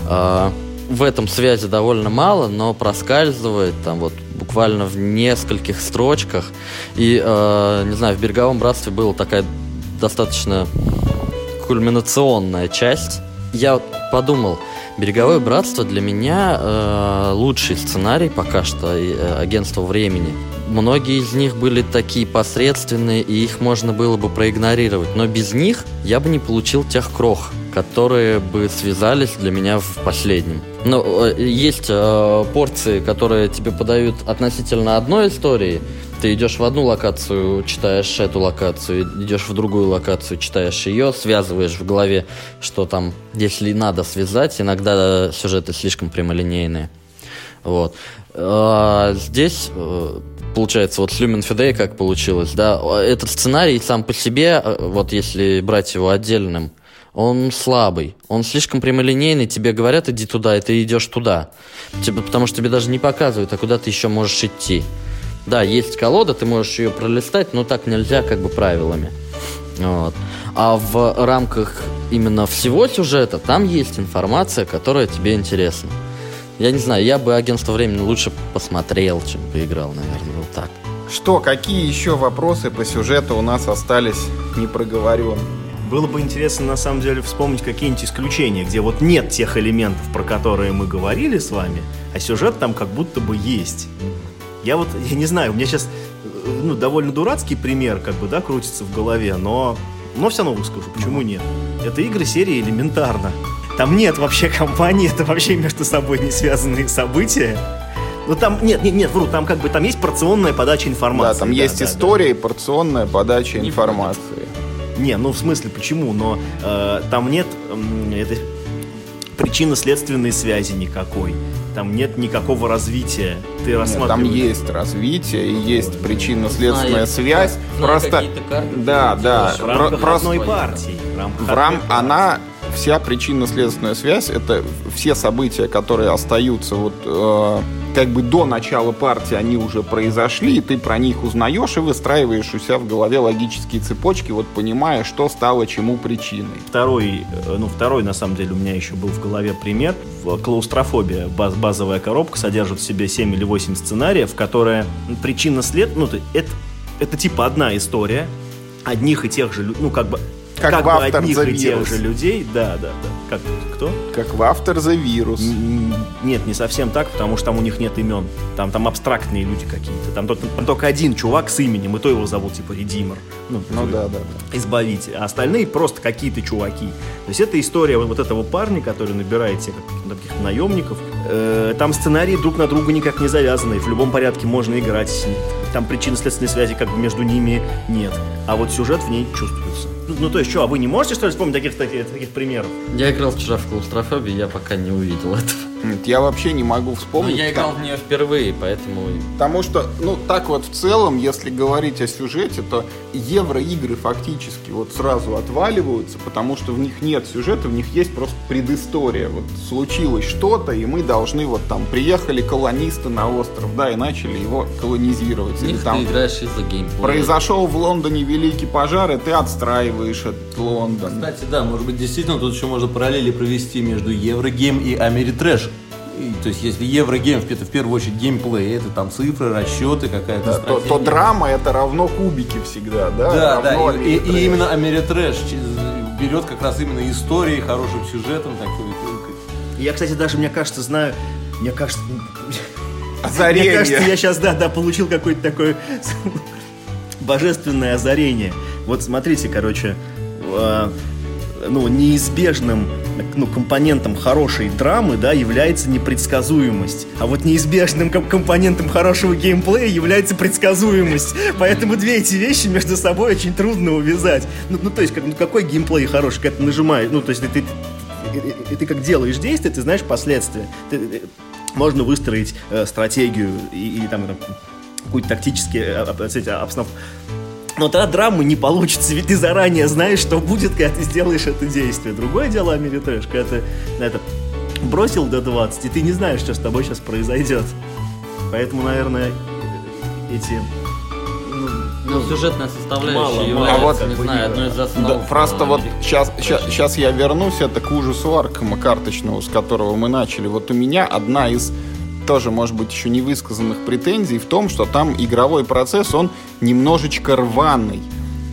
В этом связи довольно мало, но проскальзывает там вот буквально в нескольких строчках. И, не знаю, в «Береговом братстве» была такая достаточно кульминационная часть. Я подумал, «Береговое братство» для меня лучший сценарий пока что агентство времени – Многие из них были такие посредственные, и их можно было бы проигнорировать. Но без них я бы не получил тех крох, которые бы связались для меня в последнем. Но э, есть э, порции, которые тебе подают относительно одной истории, Ты идешь в одну локацию, читаешь эту локацию, идешь в другую локацию, читаешь ее, связываешь в голове, что там, если надо связать, иногда сюжеты слишком прямолинейные. Вот. А здесь э, получается, вот с Lumen Fidei как получилось, да, этот сценарий сам по себе, э, вот если брать его отдельным, он слабый, он слишком прямолинейный, тебе говорят, иди туда, и ты идешь туда. Тебе, потому что тебе даже не показывают, а куда ты еще можешь идти. Да, есть колода, ты можешь ее пролистать, но так нельзя как бы правилами. Вот. А в рамках именно всего сюжета там есть информация, которая тебе интересна. Я не знаю, я бы агентство времени лучше посмотрел, чем поиграл, наверное, вот так. Что, какие еще вопросы по сюжету у нас остались непроговоренными? Было бы интересно, на самом деле, вспомнить какие-нибудь исключения, где вот нет тех элементов, про которые мы говорили с вами, а сюжет там как будто бы есть. Я вот, я не знаю, у меня сейчас ну, довольно дурацкий пример, как бы, да, крутится в голове, но, но все равно выскажу, почему нет. Это игры серии элементарно. Там нет вообще компании, это вообще между собой не связанные события. Ну там, нет, нет, нет, вру, там как бы, там есть порционная подача информации. Да, там есть да, история да. и порционная подача Не информации. Не, ну в смысле, почему? Но э, там нет э, этой причинно-следственной связи никакой. Там нет никакого развития. Ты Нет, рассматриваешь... там есть развитие и есть причинно-следственная Знаю, связь. знаю Просто, карты, да, да, в про- рамках просто одной партии. В рам, она вся причинно-следственная связь, это все события, которые остаются вот э, как бы до начала партии, они уже произошли, и ты про них узнаешь и выстраиваешь у себя в голове логические цепочки, вот понимая, что стало чему причиной. Второй, э, ну, второй, на самом деле, у меня еще был в голове пример. В- Клаустрофобия, баз- базовая коробка, содержит в себе 7 или 8 сценариев, которые причинно-след... Ну, то- это, это типа одна история, одних и тех же, ну, как бы... Как в бы After одних the и тех же людей, да, да, да. Как, кто? Как в the Virus. М, Нет, не совсем так, потому что там у них нет имен. Там, там абстрактные люди какие-то. Там, тот- там только один чувак с именем, и то его зовут типа Редимер. Ну, Ну то- да, да, да. избавитель, а остальные просто какие-то чуваки. То есть это история вот, вот этого парня, который набирает себе таких наемников. Э, там сценарии друг на друга никак не завязаны, в любом порядке можно играть. Там причинно-следственной связи как бы между ними нет. А вот сюжет в ней чувствуется. Ну, то есть, что, а вы не можете, что ли, вспомнить таких, таких, таких примеров? Я играл вчера в клаустрофобию, я пока не увидел этого. Нет, Я вообще не могу Но вспомнить. я играл в нее впервые, поэтому... Потому что, ну, так вот в целом, если говорить о сюжете, то евроигры фактически вот сразу отваливаются, потому что в них нет сюжета, в них есть просто предыстория. Вот случилось что-то, и мы должны вот там, приехали колонисты на остров, да, и начали его колонизировать. В Или там ты играешь из-за геймплея. произошел в Лондоне великий пожар, и ты отстраиваешь этот Лондон. Кстати, да, может быть, действительно тут еще можно параллели провести между Eurogame и Ameritrash. И, то есть, если Eurogame, это в первую очередь геймплей, это там цифры, расчеты, какая-то Да, то, стратегия. то драма это равно кубики всегда, да? Да, равно да, и, и- и именно Ameritrash берет как раз именно истории, хорошим сюжетом, такой. Я, кстати, даже, мне кажется, знаю... Мне кажется... Озарение. Мне кажется, я сейчас, да, да, получил какое-то такое божественное озарение. Вот смотрите, короче, э, ну, неизбежным ну, компонентом хорошей драмы, да, является непредсказуемость. А вот неизбежным ком- компонентом хорошего геймплея является предсказуемость. Поэтому две эти вещи между собой очень трудно увязать. Ну, ну, то есть, как, ну, какой геймплей хороший, когда ты нажимаешь, ну, то есть, ты, ты, и, и ты как делаешь действие, ты знаешь последствия. Ты- э, можно выстроить э, стратегию и, или там э, какую-то тактические э, об- эти, обстановку. Но тогда драмы не получится, ведь ты заранее знаешь, что будет, когда ты сделаешь это действие. Другое дело Америтрэш, когда ты на это бросил до 20, и ты не знаешь, что с тобой сейчас произойдет. Поэтому, наверное, эти... ну, Ну, сюжетная составляющая Мало, является, мало, не как бы, знаю, одной из Да, основ. просто э, вот сейчас, сейчас, я вернусь, это к ужасу Аркама карточного, с которого мы начали. Вот у меня одна из тоже, может быть, еще не высказанных претензий в том, что там игровой процесс, он немножечко рваный.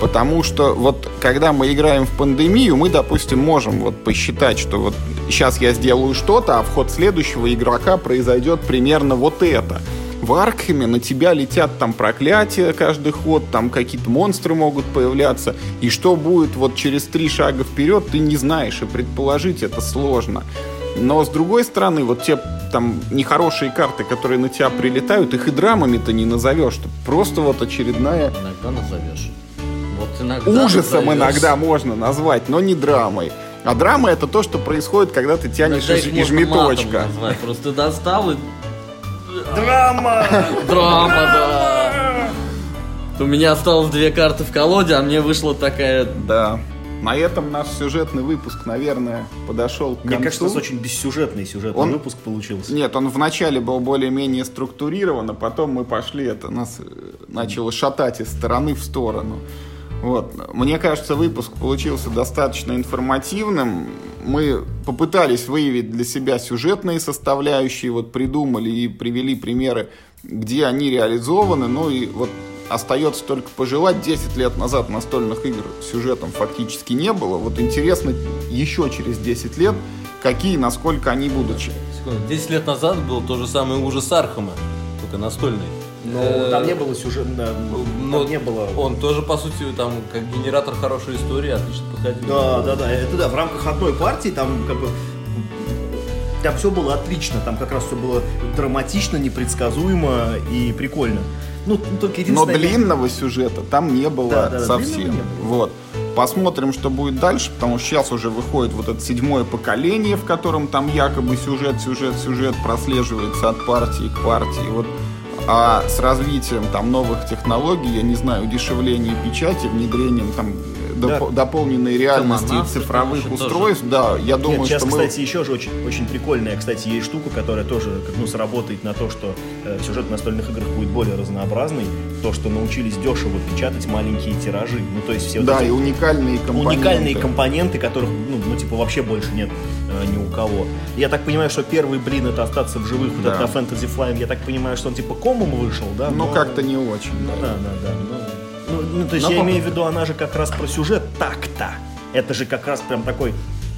Потому что вот когда мы играем в пандемию, мы, допустим, можем вот посчитать, что вот сейчас я сделаю что-то, а в ход следующего игрока произойдет примерно вот это. В Аркхеме на тебя летят там проклятия каждый ход, там какие-то монстры могут появляться, и что будет вот через три шага вперед, ты не знаешь, и предположить это сложно. Но с другой стороны, вот те там нехорошие карты, которые на тебя прилетают, их и драмами-то не назовешь. Это Просто вот очередная Иногда назовешь. Вот иногда ужасом назовешь. иногда можно назвать, но не драмой. А драма это то, что происходит, когда ты тянешь Иногда из, из меточка. назвать. Просто достал и... Драма! Драма, да. У меня осталось две карты в колоде, а мне вышла такая... Да. На этом наш сюжетный выпуск, наверное, подошел к Мне концу. кажется, у нас очень бессюжетный сюжетный Он- выпуск получился. Нет, он вначале был более-менее структурирован, а потом мы пошли, это нас э, начало шатать из стороны в сторону. Вот. Мне кажется, выпуск получился достаточно информативным. Мы попытались выявить для себя сюжетные составляющие, вот придумали и привели примеры, где они реализованы. Ну и вот остается только пожелать. 10 лет назад настольных игр сюжетом фактически не было. Вот интересно еще через 10 лет, какие, насколько они будут. Секунду. 10 лет назад был то же самое ужас Архама, только настольный. Но Э, там не было сюжета, Ну, там не было... Он тоже, по сути, там, как генератор хорошей истории, отлично подходил. Да, да, да, это да, в рамках одной партии там как бы там все было отлично, там как раз все было драматично, непредсказуемо и прикольно. Ну, только Но длинного сюжета там не было Да, да, совсем. не было. Вот. Посмотрим, что будет дальше, потому что сейчас уже выходит вот это седьмое поколение, в котором там якобы сюжет, сюжет, сюжет прослеживается от партии к партии. Вот. А с развитием там новых технологий, я не знаю, удешевлением печати, внедрением там доп- дополненной реальности и Коммонавты, цифровых устройств, да, я думаю, Нет, сейчас, что мы... кстати, еще же очень, очень прикольная, кстати, есть штука, которая тоже как, ну, сработает на то, что э, сюжет в настольных играх будет более разнообразный. То, что научились дешево печатать маленькие тиражи. Ну, то есть все вот Да, эти и уникальные компоненты. уникальные компоненты, которых, ну, ну, типа, вообще больше нет э, ни у кого. Я так понимаю, что первый блин это остаться в живых, вот Да. это на Fantasy Flying, я так понимаю, что он типа комом вышел, да? Ну, но- как-то не очень. Ну, да. да, да, да. Ну, ну, ну, то есть Но я по- имею в виду, она же как раз про сюжет так-то. Это же как раз прям такой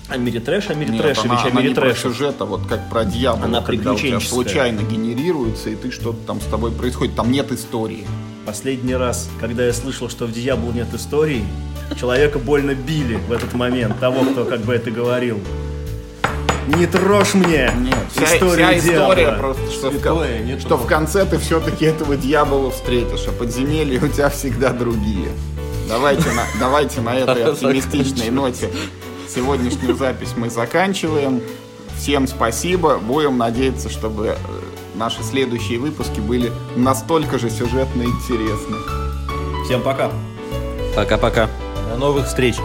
Ameritrash, Нет, Америтрэшевич, она, она не про Ameritrash. сюжет, а вот как про дьявола, Она когда у тебя случайно генерируется, и ты что-то там с тобой происходит. Там нет истории. Последний раз, когда я слышал, что в Diablo нет истории, человека больно били в этот момент, того, кто как бы это говорил. Не трожь мне Нет, вся, историю вся история Diablo. просто, что, в, Святое, кон- нет что в конце ты все-таки этого дьявола встретишь, а подземелья у тебя всегда другие. Давайте на, давайте на этой оптимистичной ноте сегодняшнюю запись мы заканчиваем. Всем спасибо. Будем надеяться, чтобы э, наши следующие выпуски были настолько же сюжетно интересны. Всем пока. Пока-пока. До новых встреч.